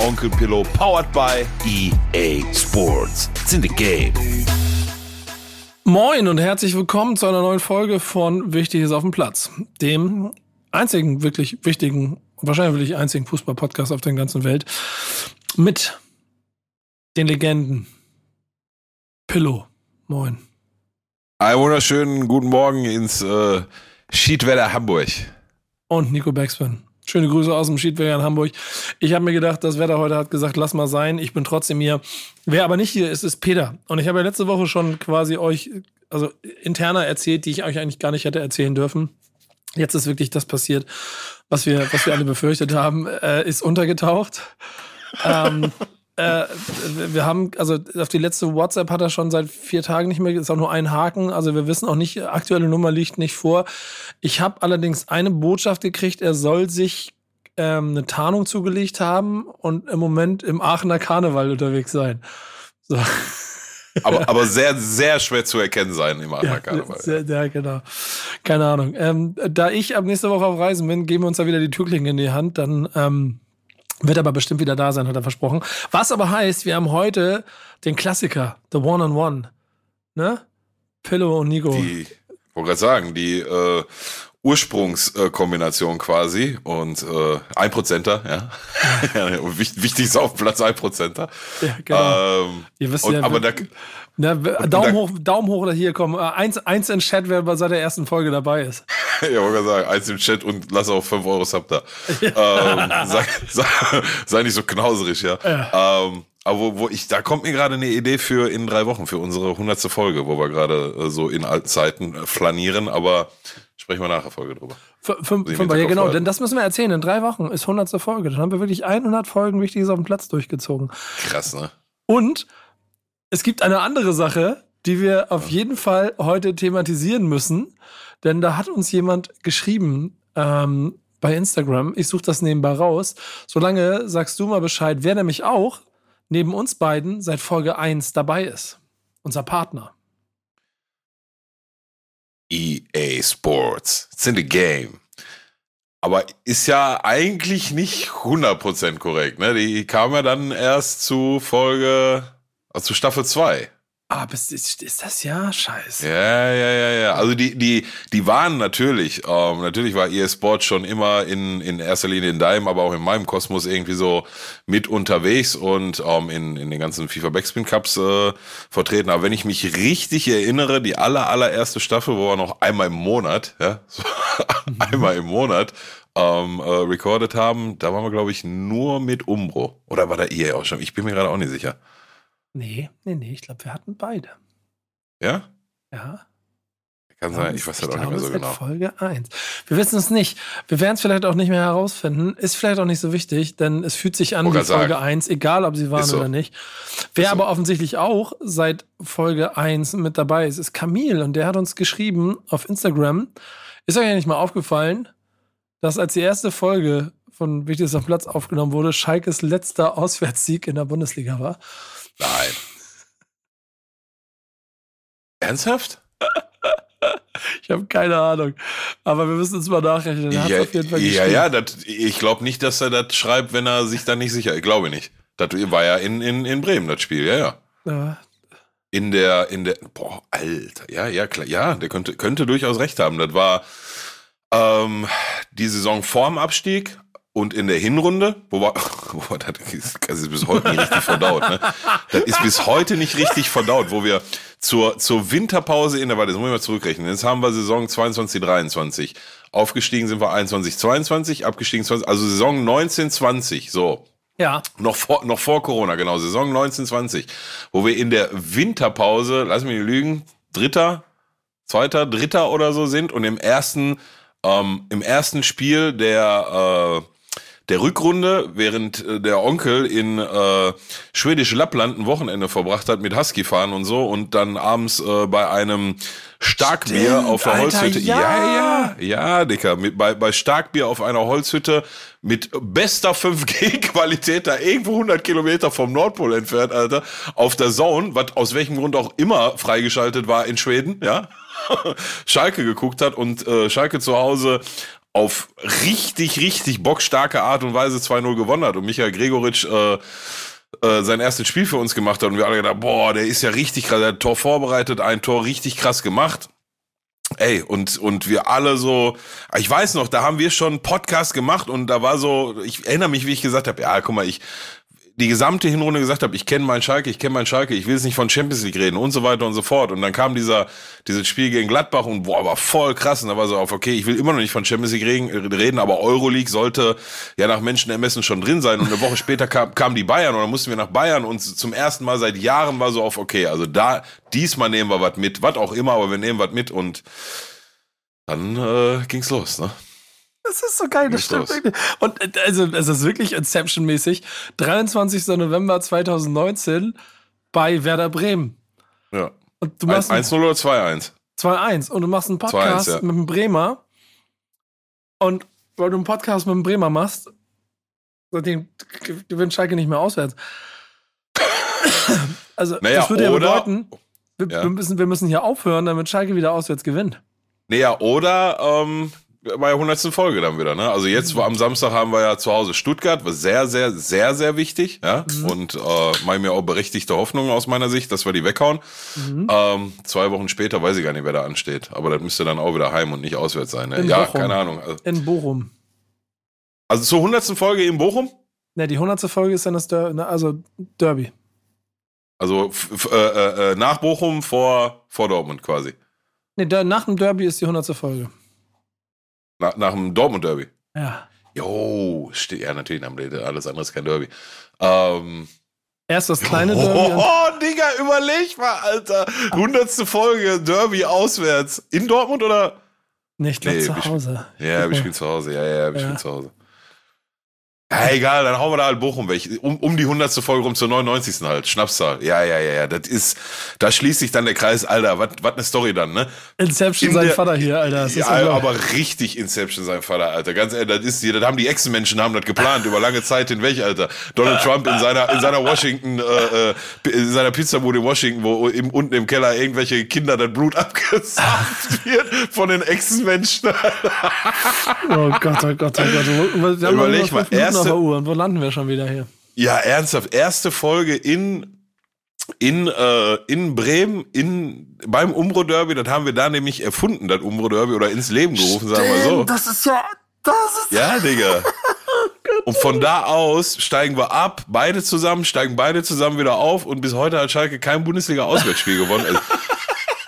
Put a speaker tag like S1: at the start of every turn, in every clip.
S1: Onkel Pillow, powered by EA Sports. It's in the game.
S2: Moin und herzlich willkommen zu einer neuen Folge von Wichtig ist auf dem Platz, dem einzigen wirklich wichtigen, wahrscheinlich wirklich einzigen Fußball-Podcast auf der ganzen Welt mit den Legenden. Pillow. Moin.
S1: Einen wunderschönen guten Morgen ins äh, Schiedwetter Hamburg.
S2: Und Nico Backspin. Schöne Grüße aus dem Schiedwetter in Hamburg. Ich habe mir gedacht, das Wetter heute hat gesagt, lass mal sein. Ich bin trotzdem hier. Wer aber nicht hier ist, ist Peter. Und ich habe ja letzte Woche schon quasi euch, also interner erzählt, die ich euch eigentlich gar nicht hätte erzählen dürfen. Jetzt ist wirklich das passiert, was wir, was wir alle befürchtet haben, äh, ist untergetaucht. ähm, äh, wir haben, also auf die letzte WhatsApp hat er schon seit vier Tagen nicht mehr, ist auch nur ein Haken. Also wir wissen auch nicht, aktuelle Nummer liegt nicht vor. Ich habe allerdings eine Botschaft gekriegt, er soll sich ähm, eine Tarnung zugelegt haben und im Moment im Aachener Karneval unterwegs sein. So.
S1: aber, aber sehr, sehr schwer zu erkennen sein im Aachener
S2: ja,
S1: Karneval.
S2: Sehr, ja, genau. Keine Ahnung. Ähm, da ich ab nächste Woche auf Reisen bin, geben wir uns da wieder die Türklinge in die Hand. Dann ähm, wird aber bestimmt wieder da sein, hat er versprochen. Was aber heißt, wir haben heute den Klassiker, The One-on-One. Ne? Pillow und Nico.
S1: Die, wollte gerade sagen, die äh, Ursprungskombination quasi und äh, ein Prozenter, ja. ja wichtig ist auf Platz ein Prozenter.
S2: Ja, genau. Ähm, Ihr wisst und, ja, aber da, na, Daumen da, hoch, Daumen hoch oder hier kommen. Äh, eins, eins in Chat, wer bei seit der ersten Folge dabei ist.
S1: ja, wollte sagen, eins im Chat und lass auch 5 Euro Sub da. ähm, sei, sei, sei, nicht so knauserig, ja. ja. Ähm, aber wo, wo ich, da kommt mir gerade eine Idee für in drei Wochen, für unsere hundertste Folge, wo wir gerade äh, so in alten Zeiten äh, flanieren, aber Sprechen wir nachher Folge drüber.
S2: Fünf, fünf, ja, genau, denn das müssen wir erzählen. In drei Wochen ist 100. Folge. Dann haben wir wirklich 100 Folgen Wichtiges auf dem Platz durchgezogen.
S1: Krass, ne?
S2: Und es gibt eine andere Sache, die wir auf jeden Fall heute thematisieren müssen. Denn da hat uns jemand geschrieben ähm, bei Instagram. Ich suche das nebenbei raus. Solange sagst du mal Bescheid, wer nämlich auch neben uns beiden seit Folge 1 dabei ist. Unser Partner.
S1: EA Sports. It's in the game. Aber ist ja eigentlich nicht 100% korrekt, ne? Die kam ja dann erst zu Folge, also zu Staffel 2.
S2: Ah, ist, ist, ist das ja scheiße.
S1: Ja, ja, ja, ja. Also die, die, die waren natürlich, ähm, natürlich war EA Sport schon immer in, in erster Linie in deinem, aber auch in meinem Kosmos irgendwie so mit unterwegs und ähm, in, in den ganzen FIFA Backspin Cups äh, vertreten. Aber wenn ich mich richtig erinnere, die aller, allererste Staffel, wo wir noch einmal im Monat, ja, so einmal im Monat ähm, äh, recorded haben, da waren wir, glaube ich, nur mit Umbro. Oder war da EA auch schon? Ich bin mir gerade auch nicht sicher.
S2: Nee, nee, nee, ich glaube, wir hatten beide.
S1: Ja?
S2: Ja.
S1: Kann sein, ich weiß halt auch nicht mehr so genau.
S2: Folge 1. Wir wissen es nicht. Wir werden es vielleicht auch nicht mehr herausfinden. Ist vielleicht auch nicht so wichtig, denn es fühlt sich an wie Folge sagen. 1, egal ob sie waren so. oder nicht. Wer so. aber offensichtlich auch seit Folge 1 mit dabei ist, ist Camille und der hat uns geschrieben auf Instagram. Ist euch ja nicht mal aufgefallen, dass als die erste Folge von Wichtiges am Platz aufgenommen wurde, Schalkes letzter Auswärtssieg in der Bundesliga war?
S1: Nein. Ernsthaft?
S2: Ich habe keine Ahnung. Aber wir müssen uns mal nachrechnen.
S1: Ja, ja, ja das, ich glaube nicht, dass er das schreibt, wenn er sich da nicht sicher ist. Ich glaube nicht. Das war ja in, in, in Bremen, das Spiel, ja, ja. ja. In der, in der, boah, Alter, ja, ja, klar, ja, der könnte, könnte durchaus recht haben. Das war ähm, die Saison vorm Abstieg, und in der Hinrunde, wo war, wo, das, ist, das ist bis heute nicht richtig verdaut, ne? Das ist bis heute nicht richtig verdaut, wo wir zur, zur Winterpause in der, warte, das muss ich mal zurückrechnen. Jetzt haben wir Saison 22, 23. Aufgestiegen sind wir 21, 22, abgestiegen 20, also Saison 19, 20, so.
S2: Ja.
S1: Noch vor, noch vor Corona, genau, Saison 19, 20. Wo wir in der Winterpause, lass mich nicht lügen, dritter, zweiter, dritter oder so sind und im ersten, ähm, im ersten Spiel der, äh, der Rückrunde, während äh, der Onkel in äh, schwedische Lappland ein Wochenende verbracht hat mit Husky-Fahren und so und dann abends äh, bei einem Starkbier
S2: Stimmt,
S1: auf der
S2: Alter,
S1: Holzhütte.
S2: ja.
S1: ja, ja, ja, Dicker. Mit, bei, bei Starkbier auf einer Holzhütte mit bester 5G-Qualität da irgendwo 100 Kilometer vom Nordpol entfernt, Alter, auf der Zone, was aus welchem Grund auch immer freigeschaltet war in Schweden, ja. Schalke geguckt hat und äh, Schalke zu Hause auf richtig, richtig bockstarke Art und Weise 2-0 gewonnen hat und Michael Gregoritsch äh, äh, sein erstes Spiel für uns gemacht hat und wir alle gedacht, boah, der ist ja richtig krass, der hat ein Tor vorbereitet, ein Tor richtig krass gemacht. Ey, und, und wir alle so, ich weiß noch, da haben wir schon einen Podcast gemacht und da war so, ich erinnere mich, wie ich gesagt habe, ja, guck mal, ich die gesamte Hinrunde gesagt habe, ich kenne meinen Schalke, ich kenne meinen Schalke, ich will jetzt nicht von Champions League reden und so weiter und so fort. Und dann kam dieser, dieses Spiel gegen Gladbach und boah, war voll krass. Und da war so auf, okay, ich will immer noch nicht von Champions League reden, aber Euroleague sollte ja nach Menschenermessen schon drin sein. Und eine Woche später kam, kam die Bayern und dann mussten wir nach Bayern und zum ersten Mal seit Jahren war so auf, okay, also da, diesmal nehmen wir was mit, was auch immer, aber wir nehmen was mit und dann äh, ging's los, ne?
S2: Das ist so geil, das stimmt wirklich. Und äh, also, es ist wirklich Inception-mäßig. 23. November 2019 bei Werder Bremen.
S1: Ja.
S2: Und du machst
S1: 1-0 oder 2-1?
S2: 2-1. Und du machst einen Podcast ja. mit dem Bremer. Und weil du einen Podcast mit dem Bremer machst, seitdem gewinnt Schalke nicht mehr auswärts. also, naja, das würde ja bedeuten, wir, ja. Wir, müssen, wir müssen hier aufhören, damit Schalke wieder auswärts gewinnt.
S1: Naja, oder ähm, bei der 100. Folge dann wieder, ne? Also jetzt mhm. am Samstag haben wir ja zu Hause Stuttgart, was sehr, sehr, sehr, sehr wichtig, ja? Mhm. Und äh, mache mir auch berechtigte Hoffnung aus meiner Sicht, dass wir die weghauen. Mhm. Ähm, zwei Wochen später weiß ich gar nicht, wer da ansteht. Aber das müsste dann auch wieder heim und nicht auswärts sein. Ne? Ja, Bochum. keine Ahnung. Also,
S2: in Bochum.
S1: Also zur 100. Folge in Bochum?
S2: Ne, die 100. Folge ist dann das Der ne, also Derby.
S1: Also äh, äh, äh, nach Bochum vor, vor Dortmund quasi.
S2: Ne, nach dem Derby ist die 100. Folge.
S1: Na, nach dem Dortmund Derby.
S2: Ja.
S1: Jo, steht ja natürlich, alles andere ist kein Derby. Ähm,
S2: Erst das kleine Derby.
S1: Oh, Digga, überleg mal, Alter. Hundertste Folge, Derby auswärts. In Dortmund oder?
S2: Nee, ich glaube nee, zu Hause.
S1: Ja, ich bin zu Hause. Ja, ja, ich bin zu Hause. Ja, egal, dann hauen wir da halt Bochum weg. Um, um die 100. Folge rum zur 99. halt. Schnapszahl. Ja, ja, ja, ja. Das ist, da schließt sich dann der Kreis. Alter, was was eine Story dann, ne?
S2: Inception In sein der, Vater hier, Alter.
S1: Das ja, aber richtig Inception sein Vater, Alter. Ganz ehrlich, das ist hier, das haben die Echsenmenschen haben das geplant über lange Zeit hinweg, Alter. Donald Trump in seiner, in seiner Washington, äh, äh in seiner Pizzabude in Washington, wo im, unten im Keller irgendwelche Kinder das Blut abgesaugt wird von den Echsenmenschen.
S2: oh Gott, oh Gott, oh Gott.
S1: Überleg mal, erst
S2: der Uhr. Und wo landen wir schon wieder hier?
S1: Ja, ernsthaft. Erste Folge in in, äh, in Bremen, in, beim Umbro Derby, das haben wir da nämlich erfunden, das Umbro Derby, oder ins Leben gerufen, Stimmt, sagen wir so.
S2: Das ist ja, das ist.
S1: Ja, Digga. und von da aus steigen wir ab, beide zusammen, steigen beide zusammen wieder auf und bis heute hat Schalke kein Bundesliga-Auswärtsspiel gewonnen. Also,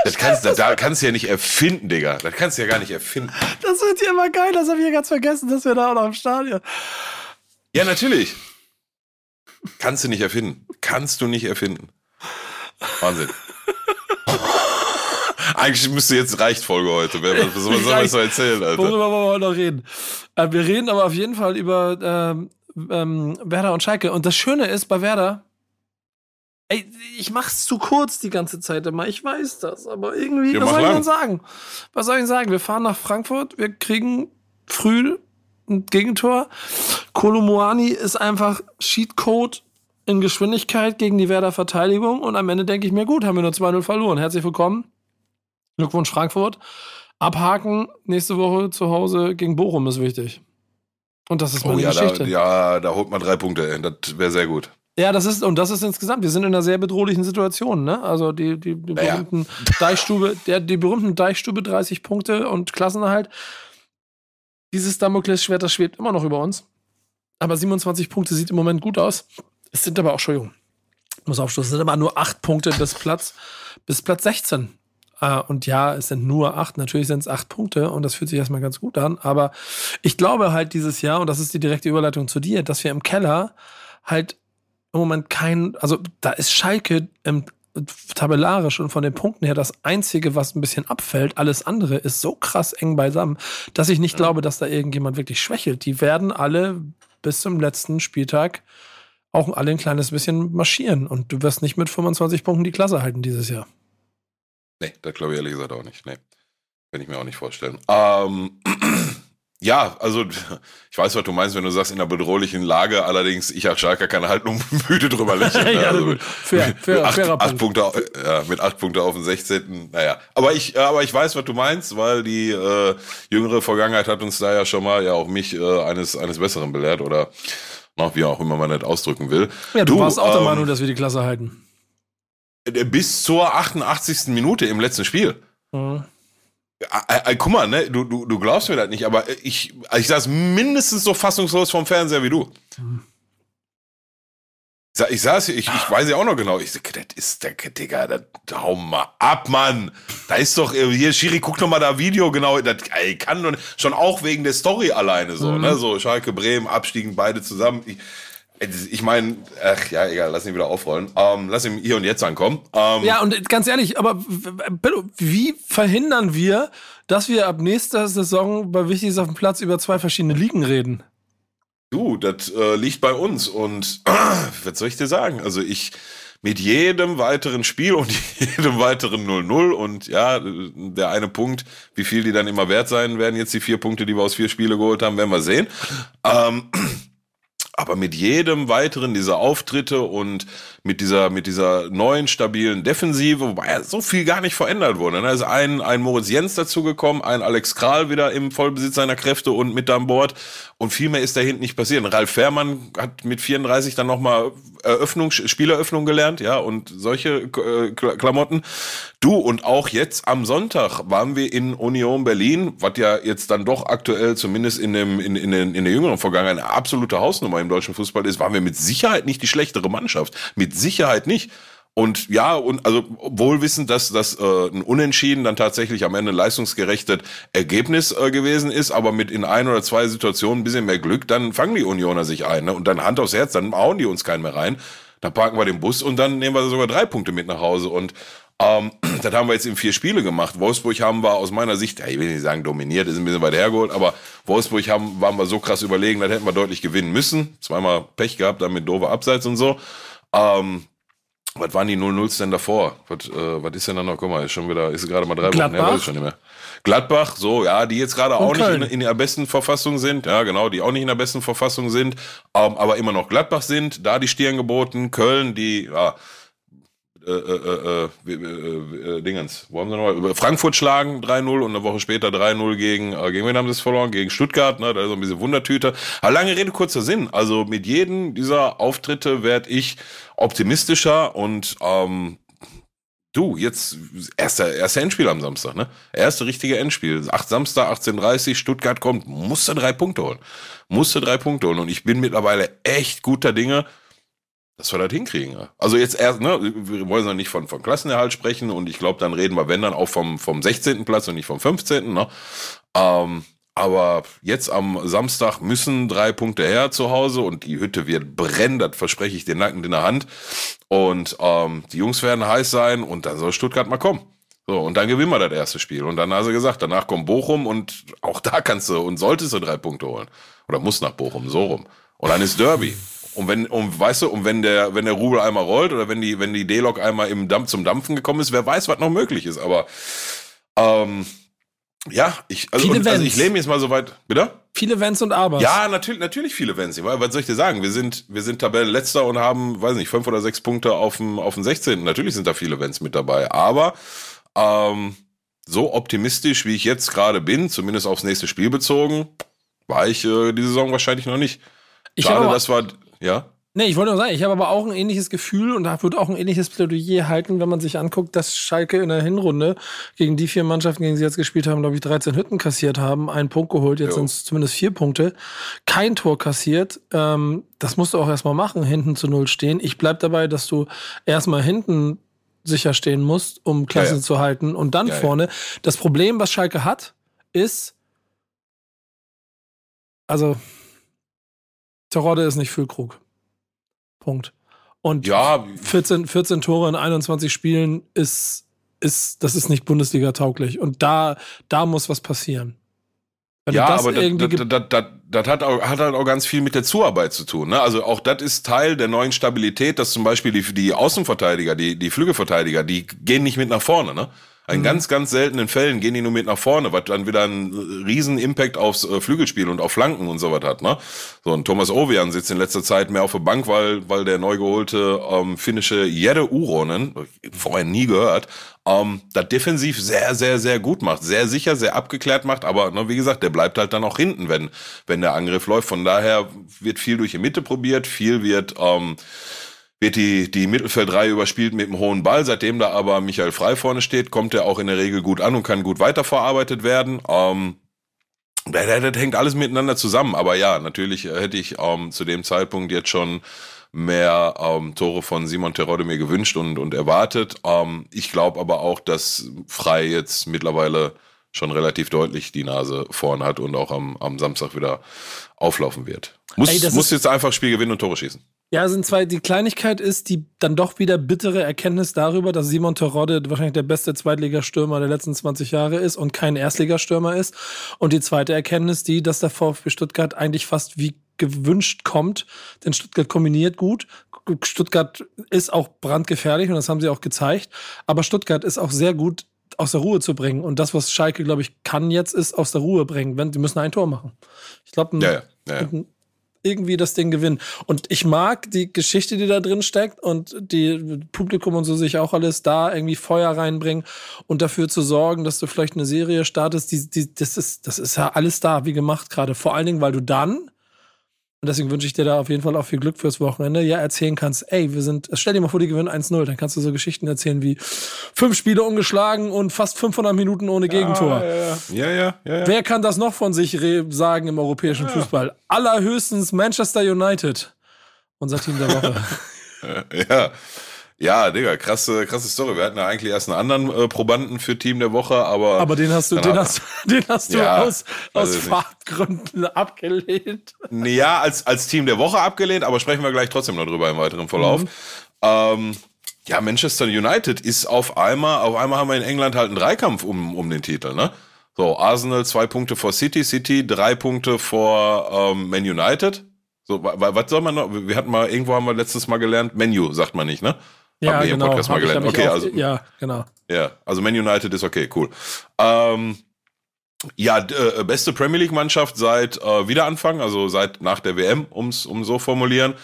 S1: das kannst, das, da kannst du ja nicht erfinden, Digga. Das kannst du ja gar nicht erfinden.
S2: Das wird ja immer geil, das habe ich ja ganz vergessen, dass wir da auch noch im Stadion.
S1: Ja, natürlich. Kannst du nicht erfinden. Kannst du nicht erfinden. Wahnsinn. Eigentlich müsste jetzt reicht Folge heute. Was soll man so erzählen, Alter?
S2: Worüber wollen wir heute noch reden? Äh, wir reden aber auf jeden Fall über ähm, ähm, Werder und Schalke. Und das Schöne ist bei Werder, ey, ich mach's zu kurz die ganze Zeit immer. Ich weiß das, aber irgendwie, ja, was soll ich denn sagen? Was soll ich sagen? Wir fahren nach Frankfurt, wir kriegen früh ein Gegentor. Kolomuani ist einfach Cheatcode in Geschwindigkeit gegen die Werder Verteidigung und am Ende denke ich mir, gut, haben wir nur 2-0 verloren. Herzlich willkommen. Glückwunsch Frankfurt. Abhaken nächste Woche zu Hause gegen Bochum ist wichtig. Und das ist meine oh,
S1: ja,
S2: Geschichte.
S1: Da, ja, da holt man drei Punkte. Das wäre sehr gut.
S2: Ja, das ist, und das ist insgesamt, wir sind in einer sehr bedrohlichen Situation, ne? Also die, die, die berühmten ja. Deichstube, der, die berühmten Deichstube 30 Punkte und Klassenerhalt. Dieses Damoklesschwert, das schwebt immer noch über uns. Aber 27 Punkte sieht im Moment gut aus. Es sind aber auch, Entschuldigung, muss aufstoßen, es sind aber nur 8 Punkte bis Platz, bis Platz 16. Äh, und ja, es sind nur 8, natürlich sind es 8 Punkte und das fühlt sich erstmal ganz gut an. Aber ich glaube halt dieses Jahr, und das ist die direkte Überleitung zu dir, dass wir im Keller halt im Moment kein, also da ist Schalke im tabellarisch und von den Punkten her das Einzige, was ein bisschen abfällt. Alles andere ist so krass eng beisammen, dass ich nicht ja. glaube, dass da irgendjemand wirklich schwächelt. Die werden alle bis zum letzten Spieltag auch alle ein kleines bisschen marschieren. Und du wirst nicht mit 25 Punkten die Klasse halten dieses Jahr.
S1: Nee, das glaube ich ehrlich gesagt auch nicht. Nee. Kann ich mir auch nicht vorstellen. Ähm, ja, also ich weiß, was du meinst, wenn du sagst, in einer bedrohlichen Lage, allerdings, ich als Schalker kann halt nur müde drüber lächeln. Ja, also mit, fair, fair, mit, acht, acht Punkte, ja, mit acht Punkte auf den 16. Naja, aber ich, aber ich weiß, was du meinst, weil die äh, jüngere Vergangenheit hat uns da ja schon mal, ja auch mich, äh, eines, eines Besseren belehrt oder noch wie auch immer man das ausdrücken will.
S2: Ja, du, du warst auch ähm, der Meinung, dass wir die Klasse halten.
S1: Äh, bis zur 88. Minute im letzten Spiel. Mhm. Äh, äh, guck mal, ne, du, du, du glaubst mir das nicht, aber ich, ich saß mindestens so fassungslos vom Fernseher wie du. Ich saß hier, ich, ich weiß ja auch noch genau. Ich das ist der Digga, das, hau mal ab, Mann. Da ist doch, hier, Schiri, guck doch mal da Video, genau. Das ey, kann doch schon auch wegen der Story alleine so, mhm. ne? So, Schalke, Bremen, abstiegen beide zusammen. Ich, ich meine, ach ja, egal, lass ihn wieder aufrollen. Ähm, lass ihn hier und jetzt ankommen. Ähm,
S2: ja, und ganz ehrlich, aber wie verhindern wir, dass wir ab nächster Saison bei Wichtiges auf dem Platz über zwei verschiedene Ligen reden?
S1: Du, das äh, liegt bei uns und äh, was soll ich dir sagen? Also ich mit jedem weiteren Spiel und jedem weiteren 0-0 und ja, der eine Punkt, wie viel die dann immer wert sein werden, jetzt die vier Punkte, die wir aus vier Spiele geholt haben, werden wir sehen. Ähm, aber mit jedem weiteren dieser Auftritte und mit dieser, mit dieser neuen stabilen Defensive, wobei ja so viel gar nicht verändert wurde. Da ist ein, ein Moritz Jens dazugekommen, ein Alex Kral wieder im Vollbesitz seiner Kräfte und mit an Bord. Und viel mehr ist da hinten nicht passiert. Ralf Fährmann hat mit 34 dann nochmal Eröffnung, Spieleröffnung gelernt, ja, und solche äh, Klamotten. Du, und auch jetzt am Sonntag waren wir in Union Berlin, was ja jetzt dann doch aktuell, zumindest in, dem, in, in, in der jüngeren Vergangenheit, eine absolute Hausnummer im deutschen Fußball ist, waren wir mit Sicherheit nicht die schlechtere Mannschaft. Mit Sicherheit nicht. Und ja, und also wohl wissend, dass das äh, ein Unentschieden dann tatsächlich am Ende ein leistungsgerechtes Ergebnis äh, gewesen ist, aber mit in ein oder zwei Situationen ein bisschen mehr Glück, dann fangen die Unioner sich ein. Ne? Und dann Hand aufs Herz, dann hauen die uns keinen mehr rein. Dann parken wir den Bus und dann nehmen wir sogar drei Punkte mit nach Hause. Und ähm, das haben wir jetzt in vier Spiele gemacht. Wolfsburg haben wir aus meiner Sicht, ja, ich will nicht sagen dominiert, ist ein bisschen weit hergeholt, aber Wolfsburg haben, waren wir so krass überlegen, das hätten wir deutlich gewinnen müssen. Zweimal Pech gehabt, dann mit doofer Abseits und so. Ähm, was waren die 0-0s denn davor? Was, äh, was ist denn da noch? Guck mal, ist schon wieder, ist gerade mal drei
S2: Gladbach? Wochen her, weiß
S1: ich schon nicht mehr. Gladbach, so, ja, die jetzt gerade auch Köln. nicht in, in, der besten Verfassung sind. Ja, genau, die auch nicht in der besten Verfassung sind, ähm, aber immer noch Gladbach sind. Da die Stirn geboten. Köln, die, ja, äh, äh, äh, Dingens, wo haben sie nochmal? Frankfurt schlagen 3-0 und eine Woche später 3-0 gegen, gegen wen haben sie es verloren? Gegen Stuttgart, ne? Da ist so ein bisschen Wundertüte. Aber lange Rede, kurzer Sinn. Also mit jedem dieser Auftritte werde ich optimistischer und ähm, Du, jetzt erster, erster Endspiel am Samstag, ne? Erste richtige Endspiel. Acht Samstag, 18.30 Stuttgart kommt, musste drei Punkte holen. Musste drei Punkte holen. Und ich bin mittlerweile echt guter Dinge, dass wir das hinkriegen. Also jetzt erst, ne, wir wollen ja nicht von, von Klassenerhalt sprechen und ich glaube, dann reden wir, wenn dann auch vom, vom 16. Platz und nicht vom 15. Ne? Ähm, aber jetzt am Samstag müssen drei Punkte her zu Hause und die Hütte wird brennen, das verspreche ich den Nacken in der Hand. Und ähm, die Jungs werden heiß sein und dann soll Stuttgart mal kommen. So, und dann gewinnen wir das erste Spiel. Und dann hast du gesagt, danach kommt Bochum und auch da kannst du und solltest du drei Punkte holen. Oder musst nach Bochum, so rum. Und dann ist Derby. Und wenn, und weißt du, und wenn der, wenn der Rubel einmal rollt oder wenn die, wenn die D-Lok einmal im Dampf zum Dampfen gekommen ist, wer weiß, was noch möglich ist. Aber ähm, ja, ich, also, und, also ich lehne jetzt mal so weit, bitte?
S2: Viele Vents und Abers.
S1: Ja, natürlich, natürlich viele Vents. Was soll ich dir sagen? Wir sind, wir sind Tabellenletzter und haben, weiß nicht, fünf oder sechs Punkte auf dem, auf dem 16. Natürlich sind da viele Vents mit dabei. Aber ähm, so optimistisch, wie ich jetzt gerade bin, zumindest aufs nächste Spiel bezogen, war ich äh, die Saison wahrscheinlich noch nicht. Schade, das war, ja.
S2: Nee, ich wollte nur sagen, ich habe aber auch ein ähnliches Gefühl und da würde auch ein ähnliches Plädoyer halten, wenn man sich anguckt, dass Schalke in der Hinrunde gegen die vier Mannschaften, gegen die sie jetzt gespielt haben, glaube ich, 13 Hütten kassiert haben, einen Punkt geholt, jetzt sind es zumindest vier Punkte, kein Tor kassiert. Ähm, das musst du auch erstmal machen, hinten zu null stehen. Ich bleib dabei, dass du erstmal hinten sicher stehen musst, um Klasse ja, ja. zu halten und dann ja, vorne. Das Problem, was Schalke hat, ist, also Terodde ist nicht Füllkrug. Punkt. Und ja. 14, 14 Tore in 21 Spielen ist, ist, das ist nicht Bundesliga tauglich. Und da, da muss was passieren.
S1: Wenn ja, das aber das, hat, auch, hat halt auch ganz viel mit der Zuarbeit zu tun. Ne? Also auch das ist Teil der neuen Stabilität, dass zum Beispiel die, die Außenverteidiger, die, die Flügelverteidiger, die gehen nicht mit nach vorne. Ne? In mhm. ganz, ganz seltenen Fällen gehen die nur mit nach vorne, was dann wieder einen riesen Impact aufs äh, Flügelspiel und auf Flanken und so was hat. Ne? So ein Thomas Ovian sitzt in letzter Zeit mehr auf der Bank, weil, weil der neu geholte ähm, finnische Jere Uronen, vorher nie gehört, ähm, das defensiv sehr, sehr, sehr gut macht. Sehr sicher, sehr abgeklärt macht, aber ne, wie gesagt, der bleibt halt dann auch hinten, wenn, wenn der Angriff läuft. Von daher wird viel durch die Mitte probiert, viel wird... Ähm, wird die, die Mittelfeldreihe überspielt mit einem hohen Ball. Seitdem da aber Michael Frei vorne steht, kommt er auch in der Regel gut an und kann gut weiterverarbeitet werden. Ähm, das, das hängt alles miteinander zusammen. Aber ja, natürlich hätte ich ähm, zu dem Zeitpunkt jetzt schon mehr ähm, Tore von Simon Terodde mir gewünscht und, und erwartet. Ähm, ich glaube aber auch, dass Frei jetzt mittlerweile schon relativ deutlich die Nase vorn hat und auch am, am Samstag wieder auflaufen wird. Muss, Ey, muss jetzt einfach Spiel gewinnen und Tore schießen.
S2: Ja, sind zwei. Die Kleinigkeit ist die dann doch wieder bittere Erkenntnis darüber, dass Simon Terodde wahrscheinlich der beste Zweitligastürmer der letzten 20 Jahre ist und kein Erstligastürmer ist. Und die zweite Erkenntnis, die, dass der VfB Stuttgart eigentlich fast wie gewünscht kommt, denn Stuttgart kombiniert gut. Stuttgart ist auch brandgefährlich und das haben sie auch gezeigt. Aber Stuttgart ist auch sehr gut aus der Ruhe zu bringen. Und das, was Schalke, glaube ich, kann jetzt, ist aus der Ruhe bringen. Wenn, die müssen ein Tor machen. Ich glaube,
S1: ja, ja, ja
S2: irgendwie das Ding gewinnen. Und ich mag die Geschichte, die da drin steckt und die Publikum und so sich auch alles da irgendwie Feuer reinbringen und dafür zu sorgen, dass du vielleicht eine Serie startest. Die, die, das, ist, das ist ja alles da, wie gemacht gerade. Vor allen Dingen, weil du dann und deswegen wünsche ich dir da auf jeden Fall auch viel Glück fürs Wochenende. Ja, erzählen kannst, ey, wir sind, stell dir mal vor, die gewinnen 1-0. Dann kannst du so Geschichten erzählen wie fünf Spiele ungeschlagen und fast 500 Minuten ohne Gegentor.
S1: Ja, ja, ja. ja, ja
S2: Wer kann das noch von sich sagen im europäischen Fußball? Allerhöchstens Manchester United. Unser Team der Woche.
S1: ja. Ja, Digga, krasse, krasse Story. Wir hatten ja eigentlich erst einen anderen äh, Probanden für Team der Woche, aber.
S2: Aber den hast du, den hast, den hast du ja, aus, aus Fahrtgründen abgelehnt.
S1: Ja, als, als Team der Woche abgelehnt, aber sprechen wir gleich trotzdem noch drüber im weiteren Verlauf. Mhm. Ähm, ja, Manchester United ist auf einmal, auf einmal haben wir in England halt einen Dreikampf um, um den Titel, ne? So, Arsenal zwei Punkte vor City, City drei Punkte vor ähm, Man United. So, was soll man noch? Wir hatten mal, irgendwo haben wir letztes Mal gelernt, Menu, sagt man nicht, ne?
S2: Ja, Hab genau.
S1: Podcast mal gelernt. Okay,
S2: auch,
S1: also.
S2: Ja, genau.
S1: Ja, also Man United ist okay, cool. Ähm, ja, äh, beste Premier League Mannschaft seit äh, Wiederanfang, also seit nach der WM, ums um so formulieren.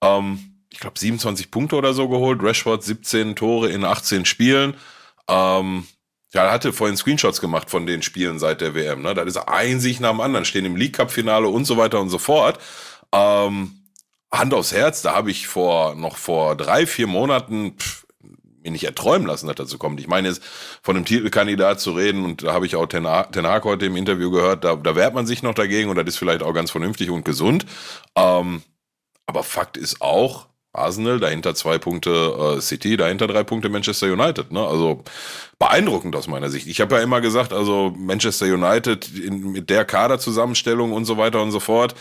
S1: Ähm, ich glaube 27 Punkte oder so geholt. Rashford 17 Tore in 18 Spielen. Ähm, ja, er hatte vorhin Screenshots gemacht von den Spielen seit der WM. Ne? Da ist ein Sieg nach dem anderen, stehen im League Cup Finale und so weiter und so fort. Ähm, Hand aufs Herz, da habe ich vor noch vor drei, vier Monaten pff, mir nicht erträumen lassen, dass dazu kommt. Ich meine jetzt von einem Titelkandidat zu reden und da habe ich auch Ten, Hag heute im Interview gehört, da, da wehrt man sich noch dagegen und das ist vielleicht auch ganz vernünftig und gesund. Ähm, aber Fakt ist auch, Arsenal, dahinter zwei Punkte äh, City, dahinter drei Punkte Manchester United. Ne? Also beeindruckend aus meiner Sicht. Ich habe ja immer gesagt, also Manchester United in, mit der Kaderzusammenstellung und so weiter und so fort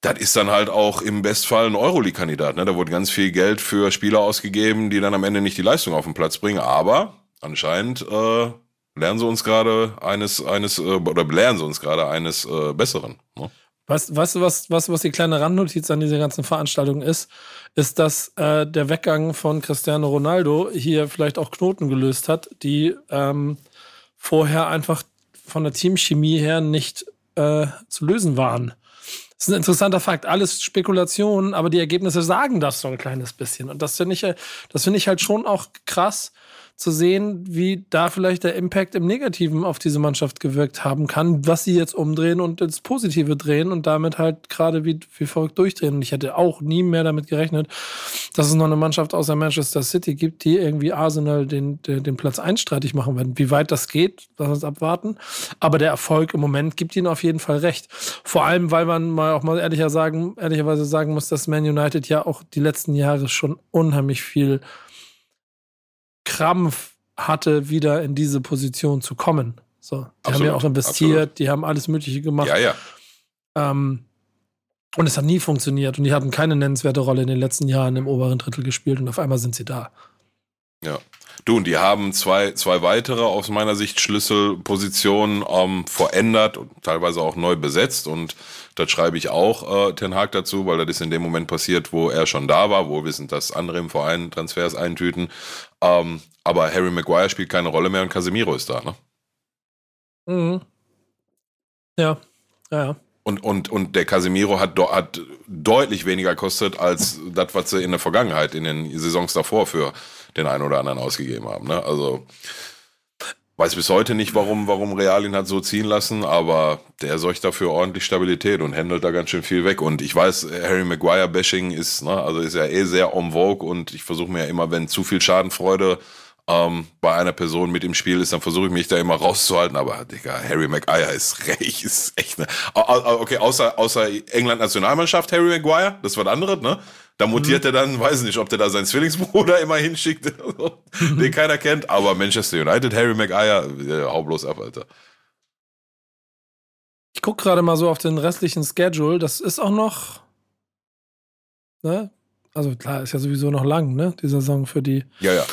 S1: das ist dann halt auch im Bestfall ein Euroleague-Kandidat. Ne? Da wurde ganz viel Geld für Spieler ausgegeben, die dann am Ende nicht die Leistung auf den Platz bringen. Aber anscheinend äh, lernen sie uns gerade eines, eines, äh, oder belehren sie uns gerade eines äh, Besseren. Ne?
S2: Weißt, weißt du, was, was, was die kleine Randnotiz an dieser ganzen Veranstaltung ist? Ist, dass äh, der Weggang von Cristiano Ronaldo hier vielleicht auch Knoten gelöst hat, die ähm, vorher einfach von der Teamchemie her nicht äh, zu lösen waren. Das ist ein interessanter Fakt. Alles Spekulationen, aber die Ergebnisse sagen das so ein kleines bisschen. Und das finde ich, das finde ich halt schon auch krass, zu sehen, wie da vielleicht der Impact im Negativen auf diese Mannschaft gewirkt haben kann, was sie jetzt umdrehen und ins Positive drehen und damit halt gerade wie, wie folgt durchdrehen. Und ich hätte auch nie mehr damit gerechnet, dass es noch eine Mannschaft außer Manchester City gibt, die irgendwie Arsenal den, den, den Platz einstreitig machen werden. Wie weit das geht, lass uns abwarten. Aber der Erfolg im Moment gibt ihnen auf jeden Fall recht. Vor allem, weil man mal auch mal ehrlicher sagen, ehrlicherweise sagen muss, dass Man United ja auch die letzten Jahre schon unheimlich viel Krampf hatte, wieder in diese Position zu kommen. So, die absolut, haben ja auch investiert, absolut. die haben alles Mögliche gemacht.
S1: Ja, ja.
S2: Ähm, und es hat nie funktioniert und die hatten keine nennenswerte Rolle in den letzten Jahren im oberen Drittel gespielt und auf einmal sind sie da.
S1: Ja. Du, und die haben zwei, zwei weitere aus meiner Sicht Schlüsselpositionen ähm, verändert und teilweise auch neu besetzt. Und das schreibe ich auch äh, Ten Hag dazu, weil das ist in dem Moment passiert, wo er schon da war, wo wir wissen, dass andere im Verein Transfers eintüten. Ähm, aber Harry Maguire spielt keine Rolle mehr und Casemiro ist da, ne?
S2: Mhm. Ja, ja, ja.
S1: Und, und, und der Casemiro hat, hat deutlich weniger kostet als das, was sie in der Vergangenheit, in den Saisons davor für den einen oder anderen ausgegeben haben. Ne? Also weiß bis heute nicht, warum, warum Real ihn hat so ziehen lassen, aber der sorgt dafür ordentlich Stabilität und handelt da ganz schön viel weg. Und ich weiß, Harry Maguire-Bashing ist, ne, also ist ja eh sehr en vogue und ich versuche mir ja immer, wenn zu viel Schadenfreude ähm, bei einer Person mit im Spiel ist, dann versuche ich mich da immer rauszuhalten. Aber Digga, Harry Maguire ist recht, ist echt ne. Okay, außer, außer England-Nationalmannschaft, Harry Maguire, das war was anderes, ne? Da mutiert mhm. er dann, weiß nicht, ob der da seinen Zwillingsbruder immer hinschickt, den keiner kennt. Aber Manchester United, Harry Maguire, ja, hau bloß ab, Alter.
S2: Ich gucke gerade mal so auf den restlichen Schedule. Das ist auch noch. Ne? Also klar, ist ja sowieso noch lang, ne? Die Saison für die.
S1: Ja, ja.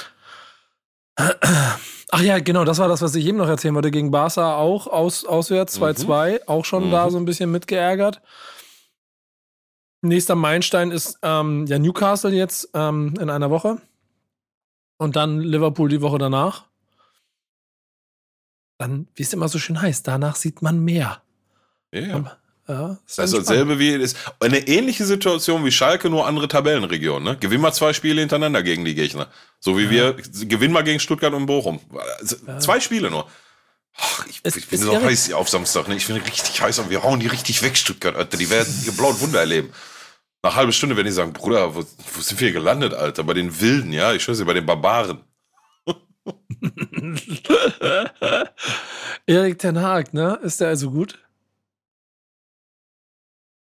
S2: Ach ja, genau, das war das, was ich eben noch erzählen wollte. Gegen Barca auch aus, auswärts 2-2, mhm. auch schon mhm. da so ein bisschen mitgeärgert. Nächster Meilenstein ist ähm, ja Newcastle jetzt ähm, in einer Woche. Und dann Liverpool die Woche danach. Dann, wie es immer so schön heißt, danach sieht man mehr.
S1: Ja. Ja, ist das ist dasselbe wie ist eine ähnliche Situation wie Schalke, nur andere Tabellenregion. Ne? Gewinn mal zwei Spiele hintereinander gegen die Gegner. So wie ja. wir gewinnen mal gegen Stuttgart und Bochum. Ja. Zwei Spiele nur. Ach, ich, es, ich bin so heiß auf Samstag. Ne? Ich bin richtig heiß und wir hauen die richtig weg, Stuttgart, Alter. Die werden ihr blauen Wunder erleben. Nach einer halben Stunde werden die sagen, Bruder, wo, wo sind wir gelandet, Alter? Bei den Wilden, ja? Ich schwör's dir, bei den Barbaren.
S2: Erik Ten Haag, ne? Ist der also gut?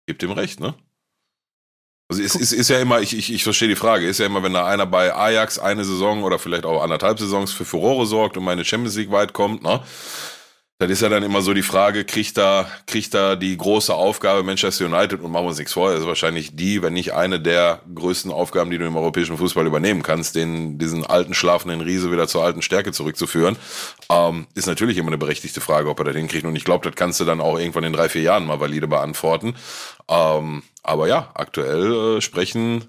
S1: Gibt ihm recht, ne? Also es ist, ist ja immer, ich, ich, ich verstehe die Frage, ist ja immer, wenn da einer bei Ajax eine Saison oder vielleicht auch anderthalb Saisons für Furore sorgt und meine Champions League weit kommt, ne? Das ist ja dann immer so die Frage, kriegt da, kriegt da die große Aufgabe Manchester United und machen wir uns nichts vor, das ist wahrscheinlich die, wenn nicht eine der größten Aufgaben, die du im europäischen Fußball übernehmen kannst, den, diesen alten schlafenden Riese wieder zur alten Stärke zurückzuführen, ähm, ist natürlich immer eine berechtigte Frage, ob er das hinkriegt und ich glaube, das kannst du dann auch irgendwann in drei, vier Jahren mal valide beantworten. Ähm, aber ja, aktuell äh, sprechen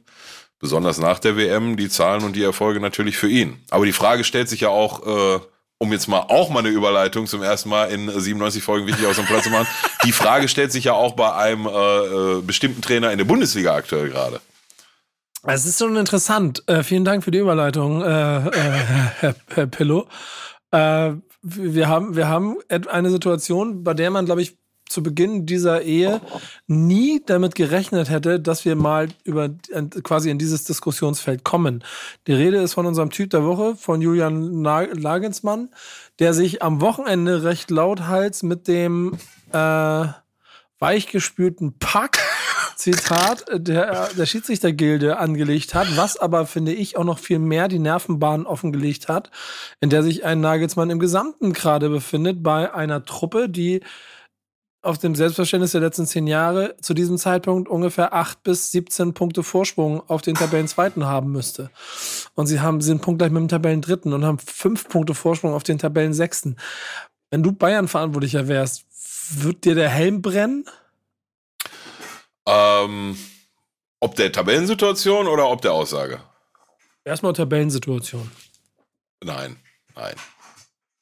S1: besonders nach der WM die Zahlen und die Erfolge natürlich für ihn. Aber die Frage stellt sich ja auch, äh, um jetzt mal auch mal eine Überleitung zum ersten Mal in 97 Folgen wichtig aus dem Platz zu machen. Die Frage stellt sich ja auch bei einem äh, äh, bestimmten Trainer in der Bundesliga aktuell gerade.
S2: Es ist schon interessant. Äh, vielen Dank für die Überleitung, äh, äh Herr, Herr Pillow. Äh, wir haben, wir haben eine Situation, bei der man, glaube ich, zu Beginn dieser Ehe nie damit gerechnet hätte, dass wir mal über quasi in dieses Diskussionsfeld kommen. Die Rede ist von unserem Typ der Woche, von Julian Lagensmann, der sich am Wochenende recht lauthals mit dem äh, weichgespülten Pack Zitat der, der Schiedsrichtergilde angelegt hat, was aber, finde ich, auch noch viel mehr die Nervenbahn offengelegt hat, in der sich ein Nagelsmann im Gesamten gerade befindet, bei einer Truppe, die auf dem Selbstverständnis der letzten zehn Jahre zu diesem Zeitpunkt ungefähr acht bis 17 Punkte Vorsprung auf den Tabellenzweiten haben müsste. Und sie haben, sind punktgleich mit dem Tabellendritten und haben fünf Punkte Vorsprung auf den Tabellensechsten. Wenn du Bayern-Verantwortlicher wärst, wird dir der Helm brennen?
S1: Ähm, ob der Tabellensituation oder ob der Aussage?
S2: Erstmal Tabellensituation.
S1: Nein, nein.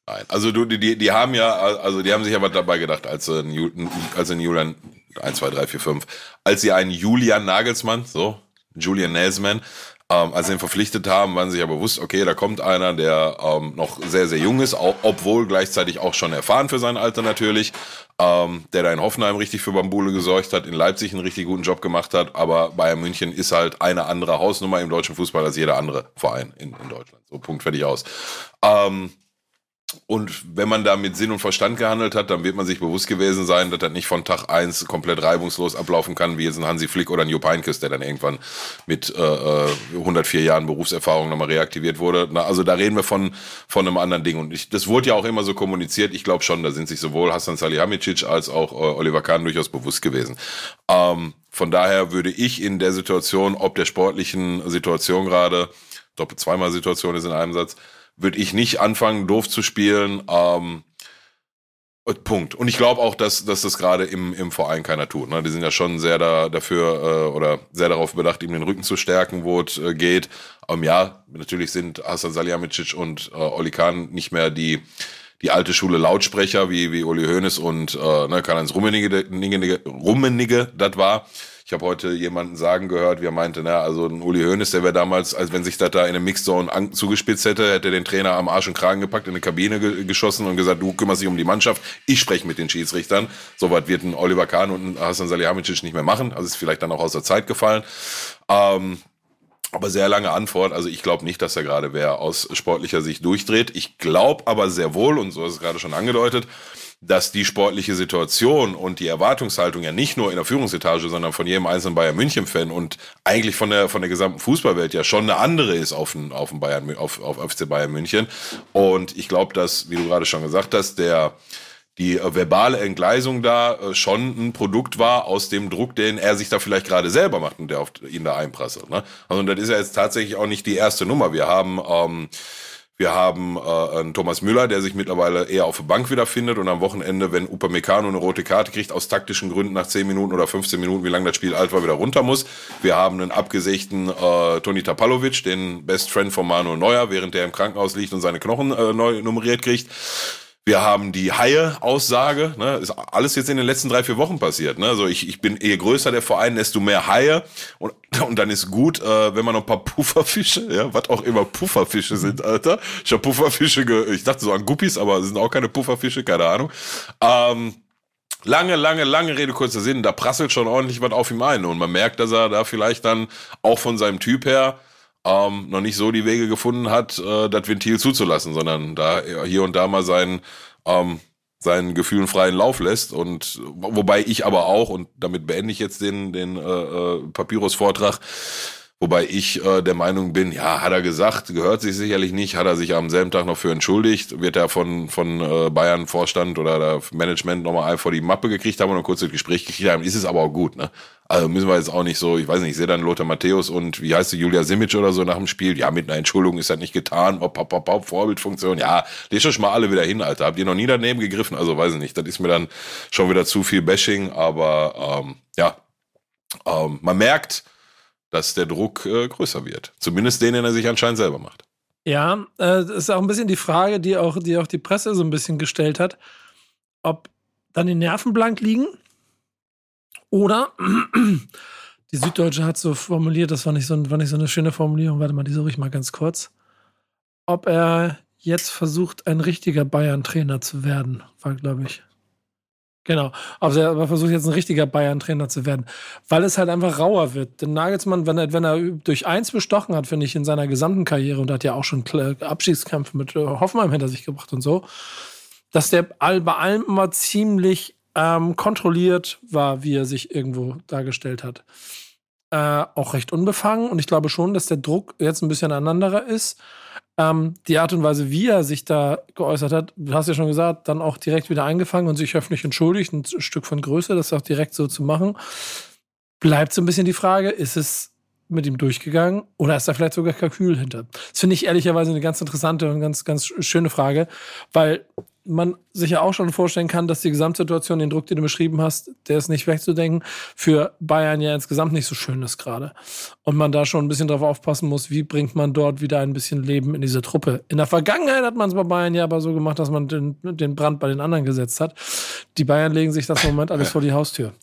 S1: Nein, also du, die, die haben ja, also die haben sich was dabei gedacht, als sie Newton, als sie Julian 1, 2, 3, 4, 5, als sie einen Julian Nagelsmann, so, Julian Naisman, ähm, als sie ihn verpflichtet haben, waren sie ja bewusst, okay, da kommt einer, der ähm, noch sehr, sehr jung ist, auch, obwohl gleichzeitig auch schon erfahren für sein Alter natürlich, ähm, der da in Hoffenheim richtig für Bambule gesorgt hat, in Leipzig einen richtig guten Job gemacht hat, aber Bayern München ist halt eine andere Hausnummer im deutschen Fußball als jeder andere Verein in, in Deutschland. So, Punkt, fertig aus. Ähm, und wenn man da mit Sinn und Verstand gehandelt hat, dann wird man sich bewusst gewesen sein, dass das nicht von Tag eins komplett reibungslos ablaufen kann, wie jetzt ein Hansi Flick oder ein Jupp Heynckes, der dann irgendwann mit äh, 104 äh, Jahren Berufserfahrung nochmal reaktiviert wurde. Na, also da reden wir von, von einem anderen Ding. Und ich, das wurde ja auch immer so kommuniziert. Ich glaube schon, da sind sich sowohl Hassan Salihamidzic als auch äh, Oliver Kahn durchaus bewusst gewesen. Ähm, von daher würde ich in der Situation, ob der sportlichen Situation gerade, Doppel zweimal Situation ist in einem Satz, würde ich nicht anfangen, doof zu spielen. Ähm, Punkt. Und ich glaube auch, dass, dass das gerade im, im Verein keiner tut. Ne? Die sind ja schon sehr da, dafür äh, oder sehr darauf bedacht, ihm den Rücken zu stärken, wo es äh, geht. Ähm, ja, natürlich sind Hasan Salihamidzic und äh, Oli Kahn nicht mehr die, die alte Schule Lautsprecher, wie, wie Uli Hoeneß und äh, ne, Karl-Heinz Rummenigge, Rummenigge das war. Ich habe heute jemanden sagen gehört, wie er meinte, na, also ein Uli Hoeneß, der wäre damals, als wenn sich das da in einem Mixzone zugespitzt hätte, hätte den Trainer am Arsch und Kragen gepackt, in eine Kabine ge geschossen und gesagt, du kümmerst dich um die Mannschaft, ich spreche mit den Schiedsrichtern. Soweit wird ein Oliver Kahn und ein Hasan Salihamidzic nicht mehr machen. Also ist vielleicht dann auch aus der Zeit gefallen. Ähm, aber sehr lange Antwort. Also ich glaube nicht, dass er gerade wer aus sportlicher Sicht durchdreht. Ich glaube aber sehr wohl, und so ist es gerade schon angedeutet, dass die sportliche Situation und die Erwartungshaltung ja nicht nur in der Führungsetage, sondern von jedem einzelnen Bayern München Fan und eigentlich von der von der gesamten Fußballwelt ja schon eine andere ist auf den auf den Bayern auf auf FC Bayern München und ich glaube, dass wie du gerade schon gesagt hast, der die verbale Entgleisung da äh, schon ein Produkt war aus dem Druck, den er sich da vielleicht gerade selber macht und der auf ihn da einprasselt. Ne? Also das ist ja jetzt tatsächlich auch nicht die erste Nummer. Wir haben ähm, wir haben äh, einen Thomas Müller, der sich mittlerweile eher auf der Bank wiederfindet und am Wochenende, wenn Upamecano eine rote Karte kriegt, aus taktischen Gründen nach 10 Minuten oder 15 Minuten, wie lange das Spiel alt war, wieder runter muss. Wir haben einen abgesägten äh, Toni Tapalovic, den Best Friend von Manuel Neuer, während der im Krankenhaus liegt und seine Knochen äh, neu nummeriert kriegt. Wir haben die Haie-Aussage, ne, ist alles jetzt in den letzten drei, vier Wochen passiert. Ne? Also ich, ich bin, je größer der Verein, desto mehr Haie. Und, und dann ist gut, äh, wenn man noch ein paar Pufferfische, ja, was auch immer Pufferfische sind, Alter. Ich habe Pufferfische, ge ich dachte so an Guppies, aber es sind auch keine Pufferfische, keine Ahnung. Ähm, lange, lange, lange Rede, kurzer Sinn, da prasselt schon ordentlich was auf ihm ein. Und man merkt, dass er da vielleicht dann auch von seinem Typ her ähm, noch nicht so die Wege gefunden hat, äh, das Ventil zuzulassen, sondern da hier und da mal seinen, ähm, seinen Gefühlen freien Lauf lässt. Und wobei ich aber auch, und damit beende ich jetzt den, den äh, äh Papyrus-Vortrag, Wobei ich äh, der Meinung bin, ja, hat er gesagt, gehört sich sicherlich nicht, hat er sich am selben Tag noch für entschuldigt, wird er von, von äh, Bayern Vorstand oder der Management nochmal vor die Mappe gekriegt haben und ein kurzes Gespräch gekriegt haben, ist es aber auch gut, ne? Also müssen wir jetzt auch nicht so, ich weiß nicht, ich sehe dann Lothar Matthäus und wie heißt die Julia Simic oder so nach dem Spiel, ja, mit einer Entschuldigung ist das nicht getan, hopp, hopp, hopp, hopp, Vorbildfunktion, ja, lest euch mal alle wieder hin, Alter. Habt ihr noch nie daneben gegriffen? Also weiß ich nicht, das ist mir dann schon wieder zu viel Bashing, aber ähm, ja, ähm, man merkt, dass der Druck äh, größer wird. Zumindest den, den er sich anscheinend selber macht.
S2: Ja, äh, das ist auch ein bisschen die Frage, die auch, die auch die Presse so ein bisschen gestellt hat, ob dann die Nerven blank liegen oder die Süddeutsche hat so formuliert, das war nicht so, war nicht so eine schöne Formulierung, warte mal, die suche ich mal ganz kurz, ob er jetzt versucht, ein richtiger Bayern-Trainer zu werden, war, glaube ich. Genau. Also er versucht jetzt ein richtiger Bayern-Trainer zu werden, weil es halt einfach rauer wird. Denn Nagelsmann, wenn er, wenn er durch eins bestochen hat, finde ich, in seiner gesamten Karriere und hat ja auch schon Abschiedskämpfe mit äh, Hoffenheim hinter sich gebracht und so, dass der bei allem immer ziemlich ähm, kontrolliert war, wie er sich irgendwo dargestellt hat. Äh, auch recht unbefangen und ich glaube schon, dass der Druck jetzt ein bisschen ein anderer ist ähm, die Art und Weise, wie er sich da geäußert hat, du hast ja schon gesagt, dann auch direkt wieder eingefangen und sich öffentlich entschuldigt, ein Stück von Größe, das auch direkt so zu machen. Bleibt so ein bisschen die Frage, ist es mit ihm durchgegangen oder ist da vielleicht sogar Kalkül hinter? Das finde ich ehrlicherweise eine ganz interessante und ganz, ganz schöne Frage, weil man sich ja auch schon vorstellen kann, dass die Gesamtsituation, den Druck, den du beschrieben hast, der ist nicht wegzudenken, für Bayern ja insgesamt nicht so schön ist gerade. Und man da schon ein bisschen drauf aufpassen muss, wie bringt man dort wieder ein bisschen Leben in diese Truppe. In der Vergangenheit hat man es bei Bayern ja aber so gemacht, dass man den, den Brand bei den anderen gesetzt hat. Die Bayern legen sich das im Moment alles vor die Haustür.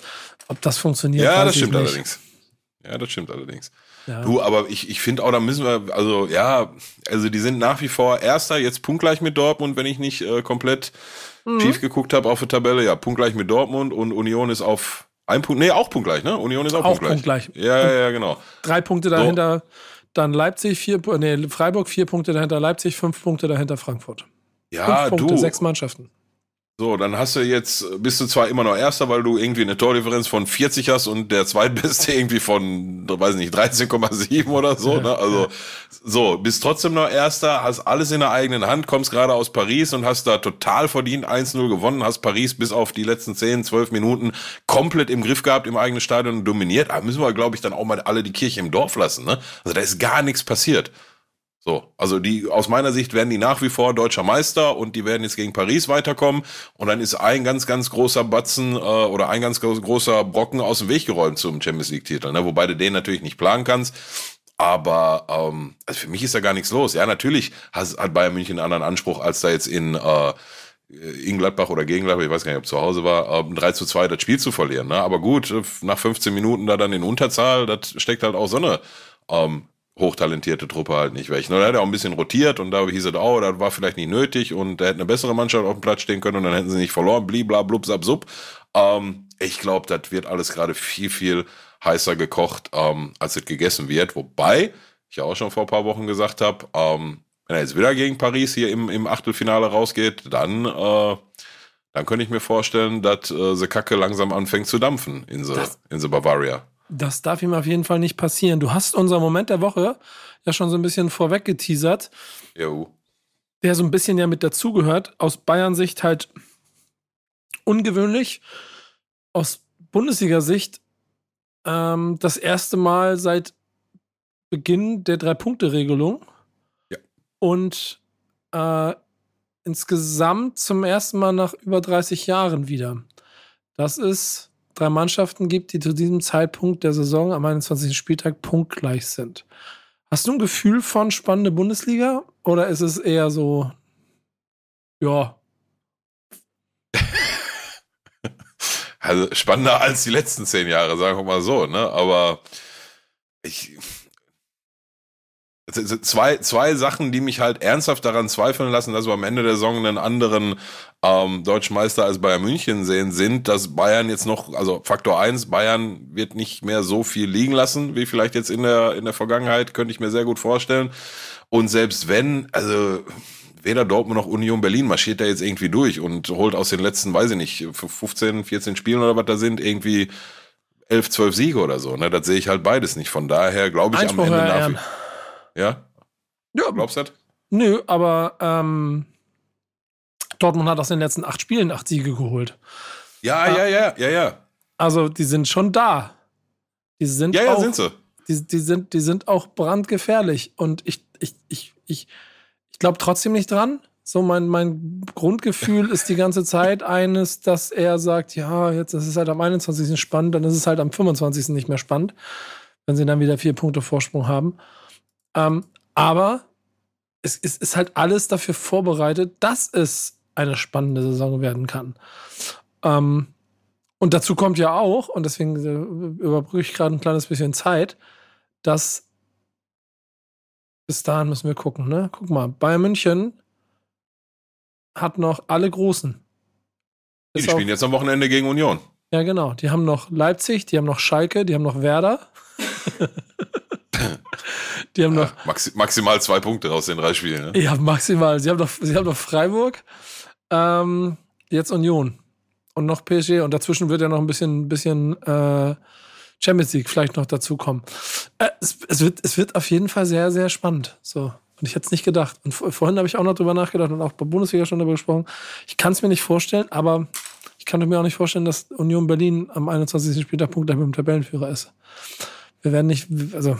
S2: Ob das funktioniert,
S1: ja, das stimmt allerdings. Ja, das stimmt allerdings. Ja. Du, aber ich, ich finde auch, da müssen wir, also ja, also die sind nach wie vor Erster, jetzt punktgleich mit Dortmund, wenn ich nicht äh, komplett mhm. schief geguckt habe auf der Tabelle. Ja, punktgleich mit Dortmund und Union ist auf ein Punkt, nee, auch punktgleich, ne? Union ist auch, auch punktgleich. punktgleich. Ja, ja, ja, genau.
S2: Drei Punkte dahinter, so. dann Leipzig, vier, nee, Freiburg, vier Punkte dahinter Leipzig, fünf Punkte dahinter Frankfurt.
S1: Ja,
S2: fünf Punkte,
S1: du.
S2: sechs Mannschaften.
S1: So, dann hast du jetzt, bist du zwar immer noch Erster, weil du irgendwie eine Tordifferenz von 40 hast und der Zweitbeste irgendwie von, weiß nicht, 13,7 oder so, ne? Also, so, bist trotzdem noch Erster, hast alles in der eigenen Hand, kommst gerade aus Paris und hast da total verdient 1-0 gewonnen, hast Paris bis auf die letzten 10, 12 Minuten komplett im Griff gehabt, im eigenen Stadion dominiert. Da müssen wir, glaube ich, dann auch mal alle die Kirche im Dorf lassen, ne? Also, da ist gar nichts passiert. So, also die aus meiner Sicht werden die nach wie vor deutscher Meister und die werden jetzt gegen Paris weiterkommen und dann ist ein ganz ganz großer Batzen äh, oder ein ganz großer Brocken aus dem Weg geräumt zum Champions League Titel, ne? wobei du den natürlich nicht planen kannst. Aber ähm, also für mich ist da gar nichts los. Ja, natürlich hat, Bayern München einen anderen Anspruch, als da jetzt in äh, in Gladbach oder gegen Gladbach, ich weiß gar nicht, ob zu Hause war, ähm, 3 zu 2 das Spiel zu verlieren. Ne? Aber gut, nach 15 Minuten da dann in Unterzahl, das steckt halt auch so eine ähm, hochtalentierte Truppe halt nicht weg. Da hat er auch ein bisschen rotiert und da hieß es oh, das war vielleicht nicht nötig und da hätte eine bessere Mannschaft auf dem Platz stehen können und dann hätten sie nicht verloren, blibla, blub, sab, sub. Ähm, ich glaube, das wird alles gerade viel, viel heißer gekocht, ähm, als es gegessen wird. Wobei, ich ja auch schon vor ein paar Wochen gesagt habe, ähm, wenn er jetzt wieder gegen Paris hier im, im Achtelfinale rausgeht, dann, äh, dann könnte ich mir vorstellen, dass äh, die Kacke langsam anfängt zu dampfen in the, in the Bavaria.
S2: Das darf ihm auf jeden Fall nicht passieren. Du hast unser Moment der Woche ja schon so ein bisschen vorweg geteasert.
S1: Jo.
S2: Der so ein bisschen ja mit dazugehört. Aus Bayern-Sicht halt ungewöhnlich. Aus Bundesliga-Sicht ähm, das erste Mal seit Beginn der Drei-Punkte-Regelung.
S1: Ja.
S2: Und äh, insgesamt zum ersten Mal nach über 30 Jahren wieder. Das ist drei Mannschaften gibt, die zu diesem Zeitpunkt der Saison am 21. Spieltag punktgleich sind. Hast du ein Gefühl von spannende Bundesliga oder ist es eher so, ja?
S1: Also spannender als die letzten zehn Jahre, sagen wir mal so, ne? Aber ich, zwei, zwei Sachen, die mich halt ernsthaft daran zweifeln lassen, dass wir am Ende der Saison einen anderen ähm, Deutschen Meister als Bayern München sehen, sind, dass Bayern jetzt noch, also Faktor eins Bayern wird nicht mehr so viel liegen lassen, wie vielleicht jetzt in der, in der Vergangenheit, könnte ich mir sehr gut vorstellen. Und selbst wenn, also weder Dortmund noch Union Berlin marschiert da jetzt irgendwie durch und holt aus den letzten, weiß ich nicht, 15, 14 Spielen oder was da sind, irgendwie 11, 12 Siege oder so. Ne? Das sehe ich halt beides nicht. Von daher glaube ich
S2: Einspruch,
S1: am Ende
S2: nach
S1: wie ja?
S2: Ja.
S1: Glaubst du das?
S2: Nö, aber ähm, Dortmund hat aus den letzten acht Spielen acht Siege geholt.
S1: Ja, ja, ja, ja, ja.
S2: Also die sind schon da. Die sind
S1: ja, ja,
S2: auch,
S1: sind sie.
S2: Die, die, sind, die sind auch brandgefährlich. Und ich, ich, ich, ich, ich glaube trotzdem nicht dran. So, mein, mein Grundgefühl ist die ganze Zeit eines, dass er sagt, ja, jetzt ist es halt am 21. spannend, dann ist es halt am 25. nicht mehr spannend, wenn sie dann wieder vier Punkte Vorsprung haben. Ähm, aber es, es, ist halt alles dafür vorbereitet, dass es eine spannende Saison werden kann. Ähm, und dazu kommt ja auch, und deswegen äh, überbrücke ich gerade ein kleines bisschen Zeit, dass bis dahin müssen wir gucken, ne? Guck mal, Bayern München hat noch alle Großen.
S1: Die spielen jetzt am Wochenende gegen Union.
S2: Ja, genau. Die haben noch Leipzig, die haben noch Schalke, die haben noch Werder. Die haben noch.
S1: Maxi maximal zwei Punkte aus den drei Spielen. Ne?
S2: Ja, maximal. Sie haben noch, sie haben noch Freiburg, ähm, jetzt Union und noch PSG und dazwischen wird ja noch ein bisschen, bisschen äh, Champions League vielleicht noch dazukommen. Äh, es, es, wird, es wird auf jeden Fall sehr, sehr spannend. So. Und ich hätte es nicht gedacht. Und vorhin habe ich auch noch drüber nachgedacht und auch bei Bundesliga schon darüber gesprochen. Ich kann es mir nicht vorstellen, aber ich kann mir auch nicht vorstellen, dass Union Berlin am 21. Spieltag Punkt mit dem Tabellenführer ist. Wir werden nicht, also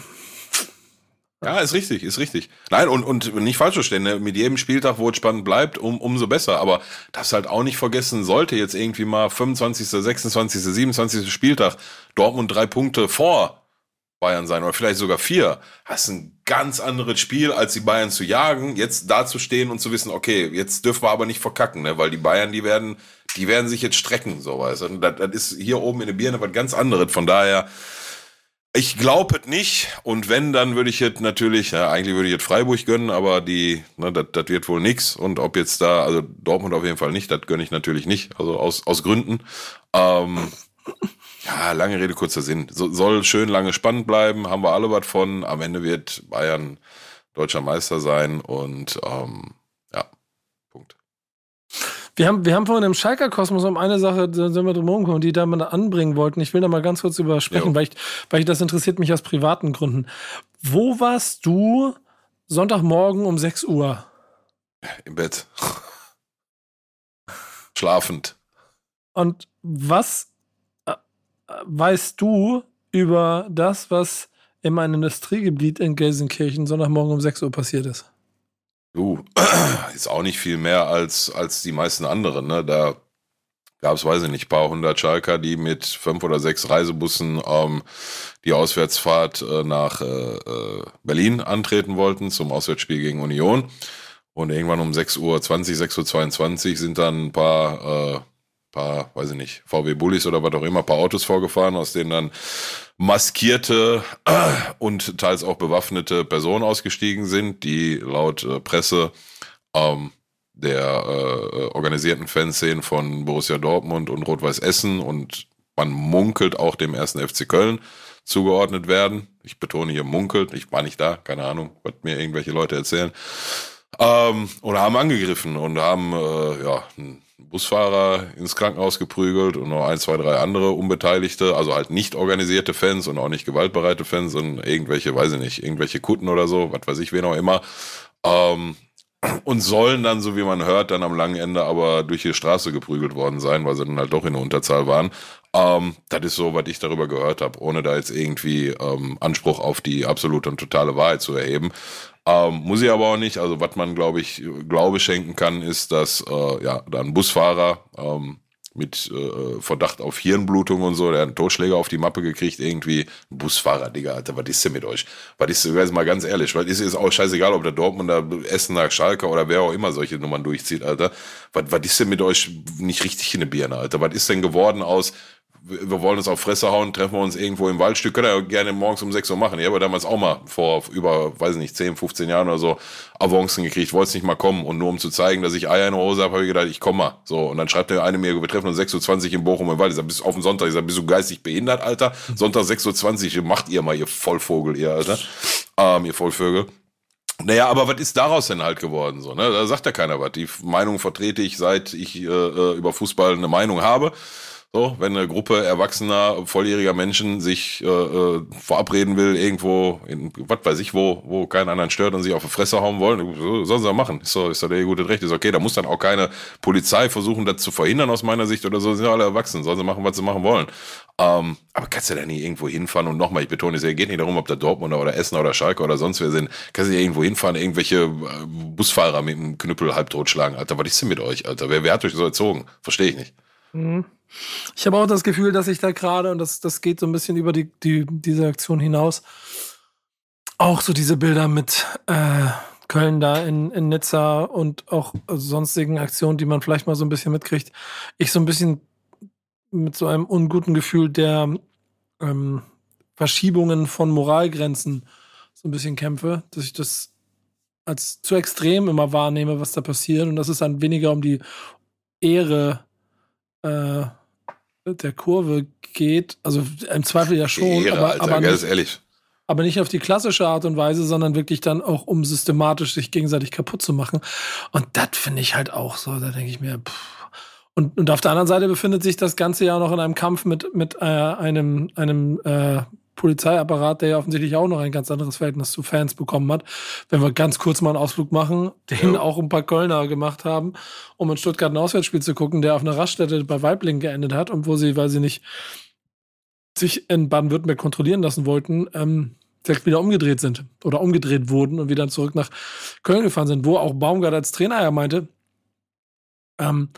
S1: ja, ist richtig, ist richtig. Nein, und, und nicht falsch verstehen, ne? mit jedem Spieltag, wo es spannend bleibt, um, umso besser. Aber das halt auch nicht vergessen sollte, jetzt irgendwie mal 25., 26., 27. Spieltag Dortmund drei Punkte vor Bayern sein oder vielleicht sogar vier. Das ist ein ganz anderes Spiel, als die Bayern zu jagen, jetzt da zu stehen und zu wissen, okay, jetzt dürfen wir aber nicht verkacken, ne? weil die Bayern, die werden, die werden sich jetzt strecken, so weißt du. Das, das ist hier oben in der Birne was ganz anderes. Von daher, ich glaube es nicht. Und wenn, dann würde ich jetzt natürlich, ja, eigentlich würde ich jetzt Freiburg gönnen, aber die, ne, das wird wohl nix. Und ob jetzt da, also Dortmund auf jeden Fall nicht, das gönne ich natürlich nicht. Also aus, aus Gründen. Ähm, ja, lange Rede, kurzer Sinn. So, soll schön lange spannend bleiben, haben wir alle was von. Am Ende wird Bayern deutscher Meister sein und ähm.
S2: Wir haben, wir haben vorhin im Schalker Kosmos um eine Sache, da sind wir drum gekommen, die da mal anbringen wollten. Ich will da mal ganz kurz übersprechen, weil ich, weil ich das interessiert mich aus privaten Gründen. Wo warst du Sonntagmorgen um 6 Uhr?
S1: Im Bett. Schlafend.
S2: Und was äh, weißt du über das, was in meinem Industriegebiet in Gelsenkirchen Sonntagmorgen um 6 Uhr passiert ist?
S1: Du, ist auch nicht viel mehr als, als die meisten anderen. Ne? Da gab es, weiß ich nicht, paar hundert Schalker, die mit fünf oder sechs Reisebussen ähm, die Auswärtsfahrt äh, nach äh, äh Berlin antreten wollten zum Auswärtsspiel gegen Union. Und irgendwann um 6.20 Uhr, 6.22 Uhr sind dann ein paar, äh, paar, weiß ich nicht, VW Bullis oder was auch immer, paar Autos vorgefahren, aus denen dann maskierte äh, und teils auch bewaffnete Personen ausgestiegen sind, die laut äh, Presse ähm, der äh, organisierten Fanszenen von Borussia Dortmund und Rot-Weiß Essen und man munkelt auch dem ersten FC Köln zugeordnet werden. Ich betone hier munkelt, ich war nicht da, keine Ahnung, was mir irgendwelche Leute erzählen. Ähm, oder haben angegriffen und haben äh, ja, einen Busfahrer ins Krankenhaus geprügelt und noch ein, zwei, drei andere Unbeteiligte, also halt nicht organisierte Fans und auch nicht gewaltbereite Fans, sondern irgendwelche, weiß ich nicht, irgendwelche Kutten oder so, was weiß ich, wen auch immer. Ähm, und sollen dann, so wie man hört, dann am langen Ende aber durch die Straße geprügelt worden sein, weil sie dann halt doch in der Unterzahl waren. Ähm, das ist so, was ich darüber gehört habe, ohne da jetzt irgendwie ähm, Anspruch auf die absolute und totale Wahrheit zu erheben. Ähm, muss ich aber auch nicht. Also was man, glaube ich, Glaube schenken kann, ist, dass äh, ja, da ein Busfahrer ähm, mit äh, Verdacht auf Hirnblutung und so, der hat einen Totschläger auf die Mappe gekriegt, irgendwie. Ein Busfahrer, Digga, Alter, was ist denn mit euch? Was ist, jetzt mal ganz ehrlich, was ist, ist auch scheißegal, ob der Dortmunder, Essener, Schalke oder wer auch immer solche Nummern durchzieht, Alter. Was, was ist denn mit euch nicht richtig in der Birne, Alter? Was ist denn geworden aus, wir wollen uns auf Fresse hauen, treffen wir uns irgendwo im Waldstück, können ja gerne morgens um 6 Uhr machen. Ich habe damals auch mal vor über, weiß nicht, 10, 15 Jahren oder so Avancen gekriegt, wollte nicht mal kommen. Und nur um zu zeigen, dass ich Eier in der Hose habe, habe ich gedacht, ich komme mal. So, und dann schreibt der eine mir, wir treffen uns 6.20 Uhr in Bochum im Wald. Ich sag, bis auf den Sonntag. Ich sag, bist du geistig behindert, Alter? Sonntag 6.20 Uhr, macht ihr mal, ihr Vollvogel, ihr, Alter. Ähm, ihr Vollvögel. Naja, aber was ist daraus denn halt geworden? So, ne? Da sagt ja keiner was. Die Meinung vertrete ich, seit ich äh, äh über Fußball eine Meinung habe. So, wenn eine Gruppe erwachsener, volljähriger Menschen sich äh, äh, verabreden will, irgendwo, in, was weiß ich, wo, wo keinen anderen stört und sich auf die Fresse hauen wollen, so, sollen sie das machen. Ist doch, ist doch der gute Recht. Ist okay. Da muss dann auch keine Polizei versuchen, das zu verhindern aus meiner Sicht oder so. Sind ja alle erwachsen. Sollen sie machen, was sie machen wollen. Ähm, aber kannst du da nicht irgendwo hinfahren und nochmal, ich betone es, geht nicht darum, ob da Dortmunder oder Essen oder Schalke oder sonst wer sind. Kannst du ja irgendwo hinfahren, irgendwelche äh, Busfahrer mit einem Knüppel halb totschlagen. Alter, was ist denn mit euch, Alter? Wer, wer hat euch so erzogen? Verstehe ich nicht. Mhm.
S2: Ich habe auch das Gefühl, dass ich da gerade, und das, das geht so ein bisschen über die, die, diese Aktion hinaus, auch so diese Bilder mit äh, Köln da in, in Nizza und auch sonstigen Aktionen, die man vielleicht mal so ein bisschen mitkriegt, ich so ein bisschen mit so einem unguten Gefühl der ähm, Verschiebungen von Moralgrenzen so ein bisschen kämpfe, dass ich das als zu extrem immer wahrnehme, was da passiert. Und dass es dann weniger um die Ehre äh, der Kurve geht, also im Zweifel ja schon, Ehre, aber, Alter, aber, nicht,
S1: ehrlich.
S2: aber nicht auf die klassische Art und Weise, sondern wirklich dann auch, um systematisch sich gegenseitig kaputt zu machen. Und das finde ich halt auch so, da denke ich mir, pff. Und, und auf der anderen Seite befindet sich das Ganze ja noch in einem Kampf mit, mit äh, einem, einem äh, Polizeiapparat, der ja offensichtlich auch noch ein ganz anderes Verhältnis zu Fans bekommen hat. Wenn wir ganz kurz mal einen Ausflug machen, den ja. auch ein paar Kölner gemacht haben, um in Stuttgart ein Auswärtsspiel zu gucken, der auf einer Raststätte bei Weibling geendet hat und wo sie, weil sie nicht sich in Baden-Württemberg kontrollieren lassen wollten, ähm, direkt wieder umgedreht sind oder umgedreht wurden und wieder zurück nach Köln gefahren sind, wo auch Baumgart als Trainer ja meinte, ähm,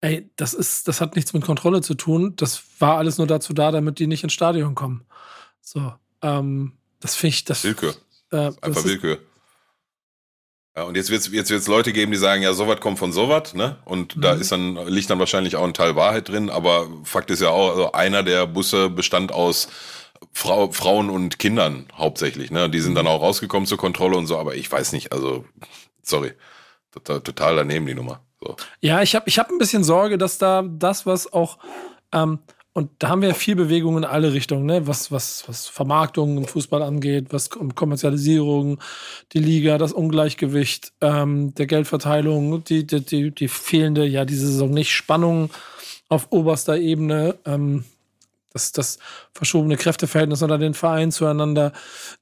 S2: ey, das ist, das hat nichts mit Kontrolle zu tun. Das war alles nur dazu da, damit die nicht ins Stadion kommen. So, ähm, das finde ich, das.
S1: Willkür. Äh, Einfach Willkür. Ja, und jetzt wird es jetzt wird's Leute geben, die sagen, ja, sowas kommt von sowas, ne? Und mhm. da ist dann, liegt dann wahrscheinlich auch ein Teil Wahrheit drin, aber Fakt ist ja auch, also einer der Busse bestand aus Frau, Frauen und Kindern hauptsächlich, ne? Die sind mhm. dann auch rausgekommen zur Kontrolle und so, aber ich weiß nicht, also, sorry. Total, total daneben die Nummer. So.
S2: Ja, ich habe ich hab ein bisschen Sorge, dass da das, was auch ähm, und da haben wir viel Bewegung in alle Richtungen, ne? was, was, was Vermarktung im Fußball angeht, was Kommerzialisierung, die Liga, das Ungleichgewicht ähm, der Geldverteilung, die, die, die, die fehlende, ja, diese Saison nicht Spannung auf oberster Ebene, ähm, das, das verschobene Kräfteverhältnis unter den Vereinen zueinander,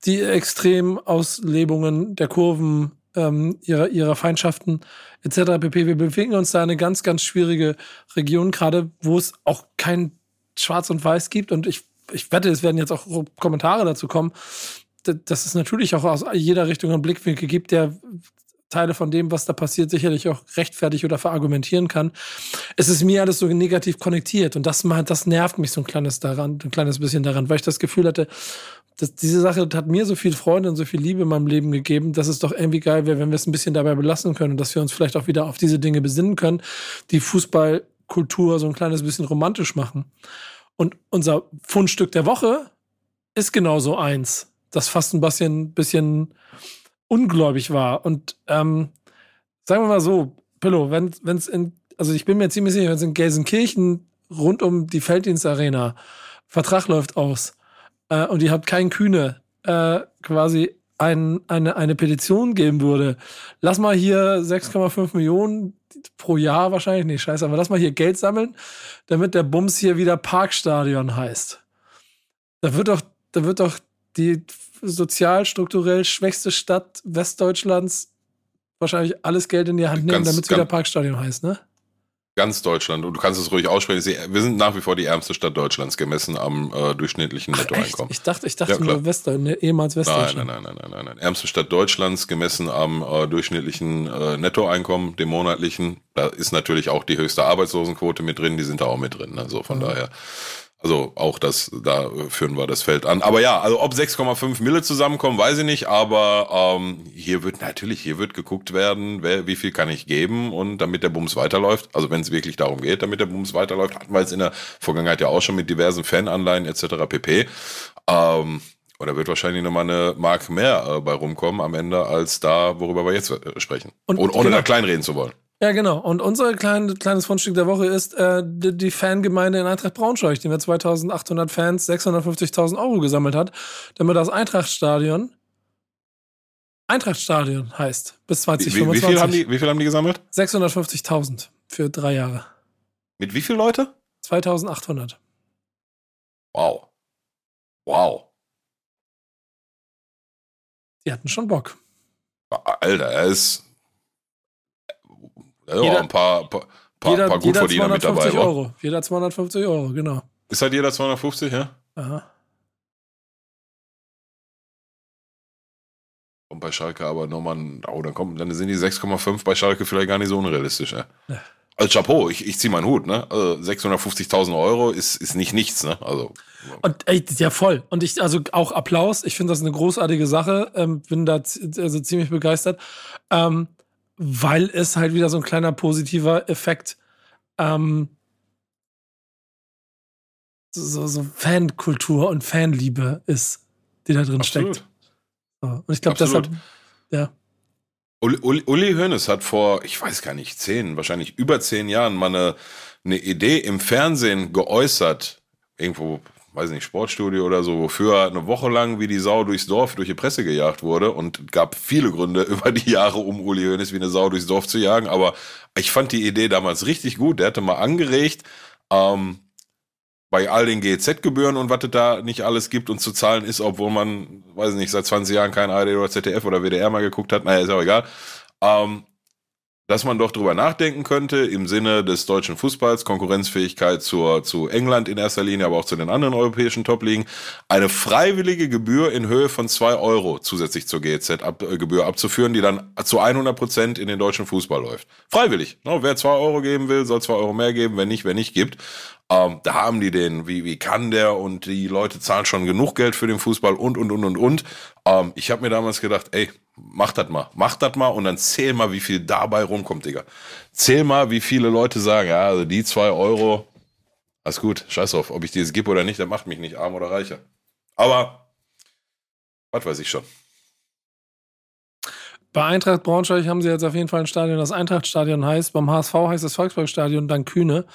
S2: die Extremauslebungen der Kurven, ähm, ihrer, ihrer Feindschaften etc. pp. Wir bewegen uns da in eine ganz, ganz schwierige Region, gerade wo es auch kein Schwarz und Weiß gibt. Und ich ich wette, es werden jetzt auch Kommentare dazu kommen, dass es natürlich auch aus jeder Richtung einen Blickwinkel gibt, der Teile von dem, was da passiert, sicherlich auch rechtfertig oder verargumentieren kann. Es ist mir alles so negativ konnektiert und das, das nervt mich so ein kleines daran, ein kleines bisschen daran, weil ich das Gefühl hatte, dass diese Sache hat mir so viel Freude und so viel Liebe in meinem Leben gegeben, dass es doch irgendwie geil wäre, wenn wir es ein bisschen dabei belassen können und dass wir uns vielleicht auch wieder auf diese Dinge besinnen können, die Fußballkultur so ein kleines bisschen romantisch machen. Und unser Fundstück der Woche ist genauso eins, das fast ein bisschen, bisschen ungläubig war. Und ähm, sagen wir mal so, Pillow, wenn es in, also ich bin mir ziemlich sicher, wenn es in Gelsenkirchen rund um die Felddienstarena Vertrag läuft aus äh, und ihr habt kein Kühne äh, quasi ein, eine, eine Petition geben würde, lass mal hier 6,5 Millionen pro Jahr wahrscheinlich, nee, scheiße, aber lass mal hier Geld sammeln, damit der Bums hier wieder Parkstadion heißt. Da wird doch, da wird doch die sozial, strukturell schwächste Stadt Westdeutschlands wahrscheinlich alles Geld in die Hand nehmen, damit es wieder Parkstadion heißt, ne?
S1: Ganz Deutschland. Und du kannst es ruhig aussprechen. Wir sind nach wie vor die ärmste Stadt Deutschlands, gemessen am äh, durchschnittlichen Nettoeinkommen.
S2: Ich dachte, ich dachte ja, nur Wester, ne, ehemals Westdeutschland.
S1: Nein, nein, nein, nein, nein, nein. Ärmste Stadt Deutschlands, gemessen am äh, durchschnittlichen äh, Nettoeinkommen, dem monatlichen. Da ist natürlich auch die höchste Arbeitslosenquote mit drin, die sind da auch mit drin. Ne? So von daher also auch das, da führen wir das Feld an. Aber ja, also ob 6,5 Mille zusammenkommen, weiß ich nicht. Aber ähm, hier wird natürlich, hier wird geguckt werden, wer, wie viel kann ich geben und damit der Bums weiterläuft. Also wenn es wirklich darum geht, damit der Bums weiterläuft, hatten wir jetzt in der Vergangenheit ja auch schon mit diversen Fananleihen etc. pp. Ähm, oder wird wahrscheinlich nochmal eine Mark mehr äh, bei rumkommen am Ende als da, worüber wir jetzt äh, sprechen. Und, ohne, ohne genau. da kleinreden zu wollen.
S2: Ja, genau. Und unser klein, kleines Fundstück der Woche ist äh, die, die Fangemeinde in Eintracht Braunschweig, die mit 2800 Fans 650.000 Euro gesammelt hat, damit das Eintrachtstadion Eintrachtstadion heißt bis 2025.
S1: Wie, wie, viel, haben die, wie viel haben die gesammelt?
S2: 650.000 für drei Jahre.
S1: Mit wie viel Leute?
S2: 2800.
S1: Wow. Wow.
S2: Die hatten schon Bock.
S1: Alter, er ist ja, jeder, ein paar, paar, jeder, paar Gutverdiener mit dabei.
S2: Euro. Jeder 250 Euro, genau.
S1: Ist halt jeder 250, ja?
S2: Aha.
S1: Und bei Schalke aber nochmal, oh, dann, kommt, dann sind die 6,5 bei Schalke vielleicht gar nicht so unrealistisch, ja. ja. Also Chapeau, ich, ich ziehe meinen Hut, ne? Also 650.000 Euro ist, ist nicht nichts, ne? Also.
S2: Und ey, ja, voll. Und ich, also auch Applaus. Ich finde das eine großartige Sache. Ähm, bin da also ziemlich begeistert. Ähm, weil es halt wieder so ein kleiner positiver Effekt ähm, so, so Fankultur und Fanliebe ist, die da drin Absolut. steckt. So. Und ich glaube, deshalb, ja.
S1: Uli, Uli, Uli Hoeneß hat vor, ich weiß gar nicht, zehn, wahrscheinlich über zehn Jahren mal eine, eine Idee im Fernsehen geäußert, irgendwo weiß nicht, Sportstudio oder so, wofür eine Woche lang wie die Sau durchs Dorf durch die Presse gejagt wurde und gab viele Gründe über die Jahre, um Uli Hoeneß wie eine Sau durchs Dorf zu jagen. Aber ich fand die Idee damals richtig gut. Der hatte mal angeregt, ähm, bei all den GEZ-Gebühren und was es da nicht alles gibt und zu zahlen ist, obwohl man, weiß nicht, seit 20 Jahren kein ARD oder ZDF oder WDR mal geguckt hat, naja, ist auch egal. Ähm, dass man doch drüber nachdenken könnte im Sinne des deutschen Fußballs, Konkurrenzfähigkeit zur, zu England in erster Linie, aber auch zu den anderen europäischen Top-Ligen, eine freiwillige Gebühr in Höhe von zwei Euro zusätzlich zur GEZ-Gebühr abzuführen, die dann zu 100 Prozent in den deutschen Fußball läuft. Freiwillig. No, wer zwei Euro geben will, soll zwei Euro mehr geben, wenn nicht, wer nicht gibt. Ähm, da haben die den, wie, wie kann der und die Leute zahlen schon genug Geld für den Fußball und, und, und, und, und. Ähm, ich habe mir damals gedacht, ey, mach das mal, mach das mal und dann zähl mal, wie viel dabei rumkommt, Digga. Zähl mal, wie viele Leute sagen, ja, also die zwei Euro, alles gut, scheiß auf, ob ich dir es gebe oder nicht, das macht mich nicht arm oder reicher. Aber, was weiß ich schon.
S2: Bei Eintracht Braunschweig haben sie jetzt auf jeden Fall ein Stadion, das Eintrachtstadion heißt. Beim HSV heißt es Volksparkstadion, dann Kühne.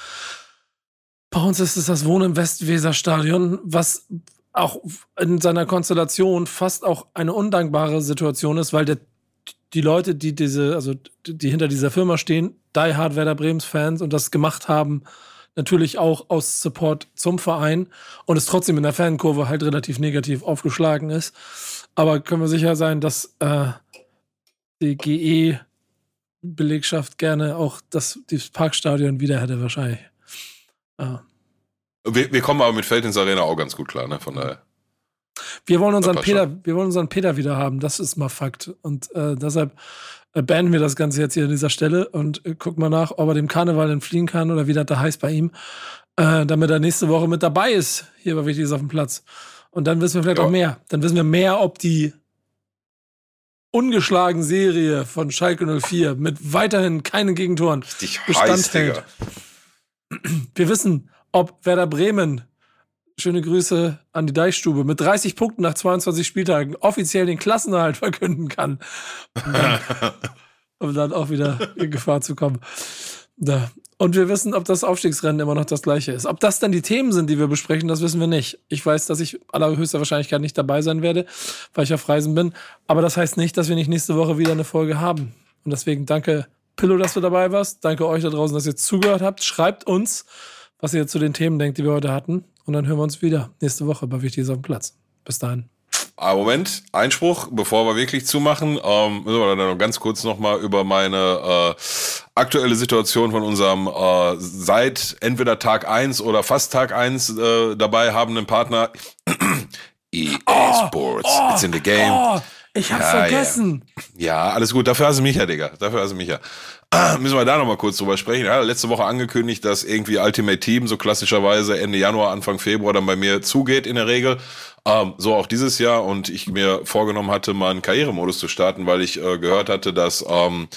S2: Bei uns ist es das Wohnen im Westweserstadion, was auch in seiner Konstellation fast auch eine undankbare Situation ist, weil der, die Leute, die diese, also die hinter dieser Firma stehen, Die Hard Werder Brems Fans und das gemacht haben, natürlich auch aus Support zum Verein und es trotzdem in der Fankurve halt relativ negativ aufgeschlagen ist. Aber können wir sicher sein, dass äh, die GE-Belegschaft gerne auch das, das Parkstadion wieder hätte, wahrscheinlich.
S1: Ja. Wir, wir kommen aber mit Feld ins Arena auch ganz gut klar, ne? Von daher.
S2: Wir wollen unseren Peter, wir wollen unseren Peter wieder haben. Das ist mal Fakt. Und äh, deshalb äh, beenden wir das Ganze jetzt hier an dieser Stelle und äh, gucken mal nach, ob er dem Karneval entfliehen kann oder wie das da heißt bei ihm, äh, damit er nächste Woche mit dabei ist. Hier bei Wichtiges auf dem Platz. Und dann wissen wir vielleicht ja. auch mehr. Dann wissen wir mehr, ob die ungeschlagen Serie von Schalke 04 mit weiterhin keinen Gegentoren
S1: Richtig Bestand heiß, hält.
S2: Wir wissen, ob Werder Bremen schöne Grüße an die Deichstube, mit 30 Punkten nach 22 Spieltagen offiziell den Klassenerhalt verkünden kann. Um dann, um dann auch wieder in Gefahr zu kommen. Da. Und wir wissen, ob das Aufstiegsrennen immer noch das gleiche ist. Ob das dann die Themen sind, die wir besprechen, das wissen wir nicht. Ich weiß, dass ich allerhöchster Wahrscheinlichkeit nicht dabei sein werde, weil ich auf Reisen bin. Aber das heißt nicht, dass wir nicht nächste Woche wieder eine Folge haben. Und deswegen danke, Pillow, dass du dabei warst. Danke euch da draußen, dass ihr zugehört habt. Schreibt uns, was ihr zu den Themen denkt, die wir heute hatten. Und dann hören wir uns wieder nächste Woche bei Wichtiges auf dem Platz. Bis dahin.
S1: Ah, Moment, Einspruch, bevor wir wirklich zumachen, ähm, müssen wir dann noch ganz kurz nochmal über meine äh, aktuelle Situation von unserem äh, seit entweder Tag 1 oder fast Tag 1 äh, dabei habenden Partner EA oh, Sports. Oh, It's in the game. Oh,
S2: ich hab's ja, vergessen.
S1: Ja. ja. alles gut. Dafür hast du mich ja, Digga. Dafür hast du mich ja. müssen wir da nochmal kurz drüber sprechen. Ja, letzte Woche angekündigt, dass irgendwie Ultimate Team so klassischerweise Ende Januar, Anfang Februar dann bei mir zugeht in der Regel. Ähm, so auch dieses Jahr und ich mir vorgenommen hatte, mal einen Karrieremodus zu starten, weil ich äh, gehört hatte, dass ähm,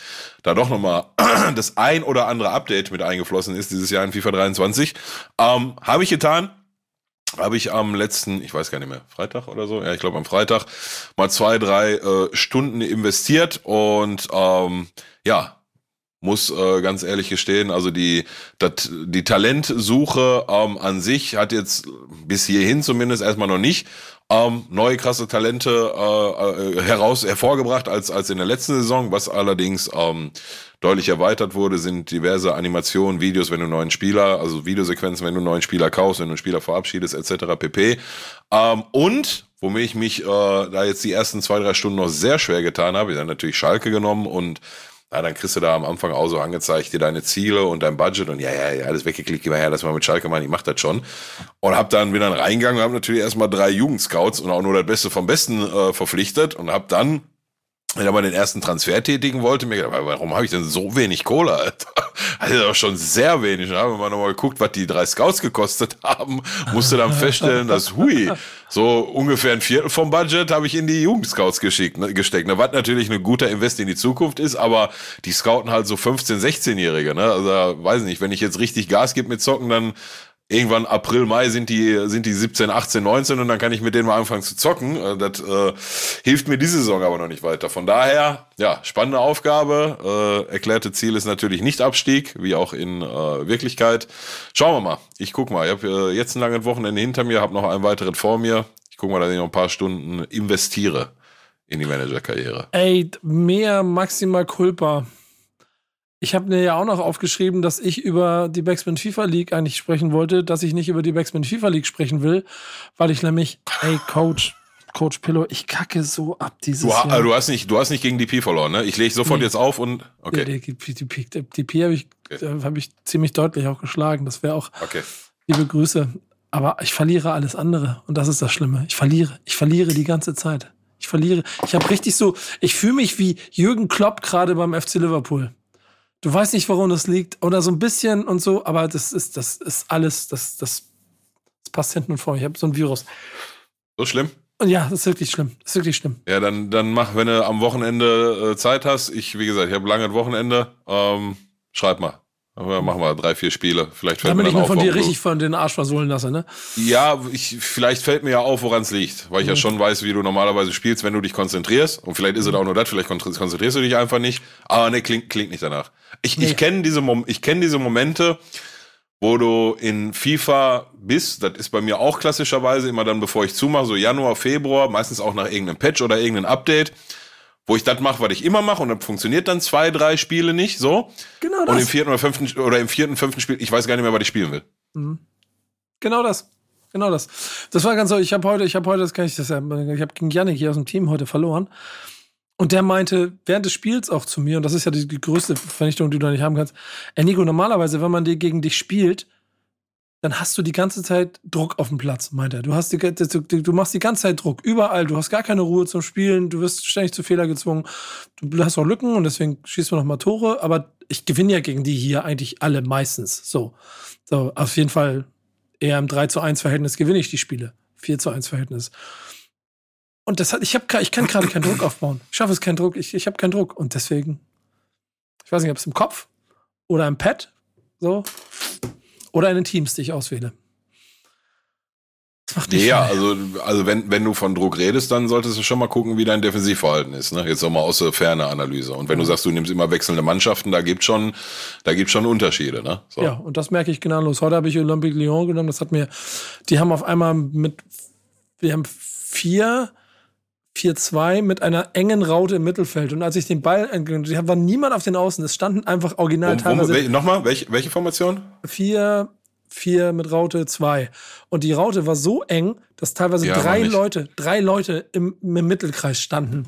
S1: da doch nochmal das ein oder andere Update mit eingeflossen ist dieses Jahr in FIFA 23. Ähm, Habe ich getan habe ich am letzten, ich weiß gar nicht mehr, Freitag oder so, ja, ich glaube am Freitag, mal zwei, drei äh, Stunden investiert und ähm, ja, muss äh, ganz ehrlich gestehen, also die, dat, die Talentsuche ähm, an sich hat jetzt bis hierhin zumindest erstmal noch nicht ähm, neue krasse Talente äh, äh, heraus hervorgebracht als, als in der letzten Saison, was allerdings ähm, deutlich erweitert wurde, sind diverse Animationen, Videos, wenn du neuen Spieler, also Videosequenzen, wenn du neuen Spieler kaufst, wenn du einen Spieler verabschiedest, etc. pp. Ähm, und womit ich mich äh, da jetzt die ersten zwei, drei Stunden noch sehr schwer getan habe, ich habe natürlich Schalke genommen und ja, dann kriegst du da am Anfang auch so angezeigt, dir deine Ziele und dein Budget und ja, ja, ja, alles weggeklickt, geh mal her, lass mal mit Schalke machen, ich mach das schon. Und hab dann wieder reingegangen und hab natürlich erstmal drei Jugendscouts und auch nur das Beste vom Besten äh, verpflichtet und hab dann wenn er mal den ersten Transfer tätigen wollte, mir gedacht, warum habe ich denn so wenig Kohle, Alter? Also doch schon sehr wenig. Ne? Wenn man nochmal geguckt, was die drei Scouts gekostet haben, musste dann feststellen, dass hui, so ungefähr ein Viertel vom Budget habe ich in die Jugendscouts geschickt, ne, gesteckt. Ne? Was natürlich ein guter Invest in die Zukunft ist, aber die scouten halt so 15-, 16-Jährige. Ne? Also weiß nicht, wenn ich jetzt richtig Gas gebe mit Zocken, dann irgendwann April, Mai sind die, sind die 17, 18, 19 und dann kann ich mit denen mal anfangen zu zocken. Äh, das äh, hilft mir diese Saison aber noch nicht weiter. Von daher, ja, spannende Aufgabe. Äh, erklärte Ziel ist natürlich nicht Abstieg, wie auch in äh, Wirklichkeit. Schauen wir mal. Ich guck mal. Ich habe äh, jetzt ein langes Wochenende hinter mir, habe noch ein weiteres vor mir. Ich guck mal, dass ich noch ein paar Stunden investiere in die Managerkarriere.
S2: Ey, mehr maximal culpa. Ich habe mir ja auch noch aufgeschrieben, dass ich über die Backspin FIFA League eigentlich sprechen wollte, dass ich nicht über die Backspin FIFA League sprechen will, weil ich nämlich, ey, Coach, Coach Pillow, ich kacke so ab dieses
S1: du,
S2: Jahr.
S1: Du hast nicht, du hast nicht gegen DP verloren, ne? Ich lege sofort nee. jetzt auf und okay.
S2: Die, die, die, die, DP habe ich, okay. hab ich ziemlich deutlich auch geschlagen. Das wäre auch
S1: okay.
S2: liebe Grüße. Aber ich verliere alles andere und das ist das Schlimme. Ich verliere, ich verliere die ganze Zeit. Ich verliere. Ich habe richtig so, ich fühle mich wie Jürgen Klopp gerade beim FC Liverpool. Du weißt nicht, warum das liegt oder so ein bisschen und so, aber das ist, das ist alles, das, das, das passt hinten und vor. Ich habe so ein Virus.
S1: So schlimm?
S2: Und ja, das ist wirklich schlimm. Das ist wirklich schlimm.
S1: Ja, dann, dann mach, wenn du am Wochenende äh, Zeit hast. Ich, wie gesagt, ich habe lange Wochenende. Ähm, schreib mal. Machen wir drei, vier Spiele. Vielleicht
S2: fällt Damit mir dann ich mir von dir richtig von den Arsch versohlen lasse, ne?
S1: Ja, ich, vielleicht fällt mir ja auf, woran es liegt. Weil ich mhm. ja schon weiß, wie du normalerweise spielst, wenn du dich konzentrierst. Und vielleicht ist es auch nur das, vielleicht konzentrierst du dich einfach nicht. Aber ne, klingt, klingt nicht danach. Ich, nee. ich kenne diese, ich kenn diese Momente, wo du in FIFA bist. Das ist bei mir auch klassischerweise immer dann, bevor ich zumache, so Januar, Februar, meistens auch nach irgendeinem Patch oder irgendeinem Update wo ich das mache, was ich immer mache und dann funktioniert dann zwei, drei Spiele nicht so.
S2: Genau
S1: das. Und im vierten oder fünften oder im vierten, fünften Spiel, ich weiß gar nicht mehr, was ich spielen will. Mhm.
S2: Genau das. Genau das. Das war ganz so, ich habe heute, ich habe heute, das kann ich das ja, ich habe gegen Yannick hier aus dem Team heute verloren. Und der meinte während des Spiels auch zu mir, und das ist ja die, größte Vernichtung, die du da nicht haben kannst, ey Nico, normalerweise, wenn man die gegen dich spielt, dann hast du die ganze Zeit Druck auf dem Platz, meint er. Du, hast die, du, du machst die ganze Zeit Druck, überall. Du hast gar keine Ruhe zum Spielen, du wirst ständig zu Fehler gezwungen. Du hast auch Lücken und deswegen schießt man noch mal Tore, aber ich gewinne ja gegen die hier eigentlich alle meistens. So, so auf jeden Fall eher im 3 zu 1 Verhältnis gewinne ich die Spiele. 4 zu 1 Verhältnis. Und das hat, ich, hab, ich kann gerade keinen Druck aufbauen. Ich schaffe es keinen Druck. Ich, ich habe keinen Druck. Und deswegen, ich weiß nicht, ob es im Kopf oder im Pad, so, oder in den Teams, die ich auswähle.
S1: Das macht dich ja, also, also wenn, wenn du von Druck redest, dann solltest du schon mal gucken, wie dein Defensivverhalten ist. Ne? Jetzt nochmal aus der Ferne Analyse. Und wenn du sagst, du nimmst immer wechselnde Mannschaften, da gibt schon, da gibt schon Unterschiede. Ne?
S2: So. Ja, und das merke ich genau los. Heute habe ich Olympique Lyon genommen. Das hat mir, die haben auf einmal mit, wir haben vier 4-2 mit einer engen Raute im Mittelfeld. Und als ich den Ball, da war niemand auf den Außen. Es standen einfach original
S1: wo, teilweise. Wel Nochmal, welche, welche Formation?
S2: 4, 4 mit Raute 2. Und die Raute war so eng, dass teilweise ja, drei Leute, drei Leute im, im Mittelkreis standen.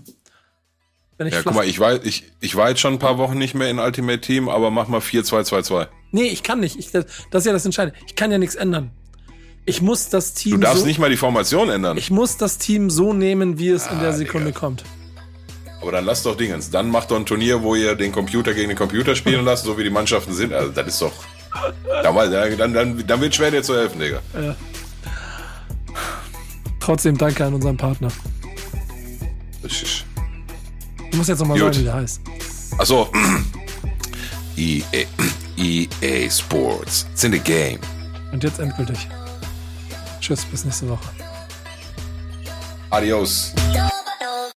S1: ja, guck mal, ich war, ich, ich war jetzt schon ein paar Wochen nicht mehr in Ultimate Team, aber mach mal 4-2-2-2.
S2: Nee, ich kann nicht. Ich, das, das ist ja das Entscheidende. Ich kann ja nichts ändern. Ich muss das Team.
S1: Du darfst so, nicht mal die Formation ändern.
S2: Ich muss das Team so nehmen, wie es ah, in der Sekunde Digga. kommt.
S1: Aber dann lass doch Dingens. Dann macht doch ein Turnier, wo ihr den Computer gegen den Computer spielen lasst, so wie die Mannschaften sind. Also, das ist doch. Dann, dann, dann wird schwer, dir zu helfen, Digga. Ja.
S2: Trotzdem danke an unseren Partner. Du musst jetzt nochmal sagen, wie der heißt.
S1: Achso. EA, EA Sports. It's in the game.
S2: Und jetzt endgültig. Tschüss, bis nächste Woche.
S1: Adios.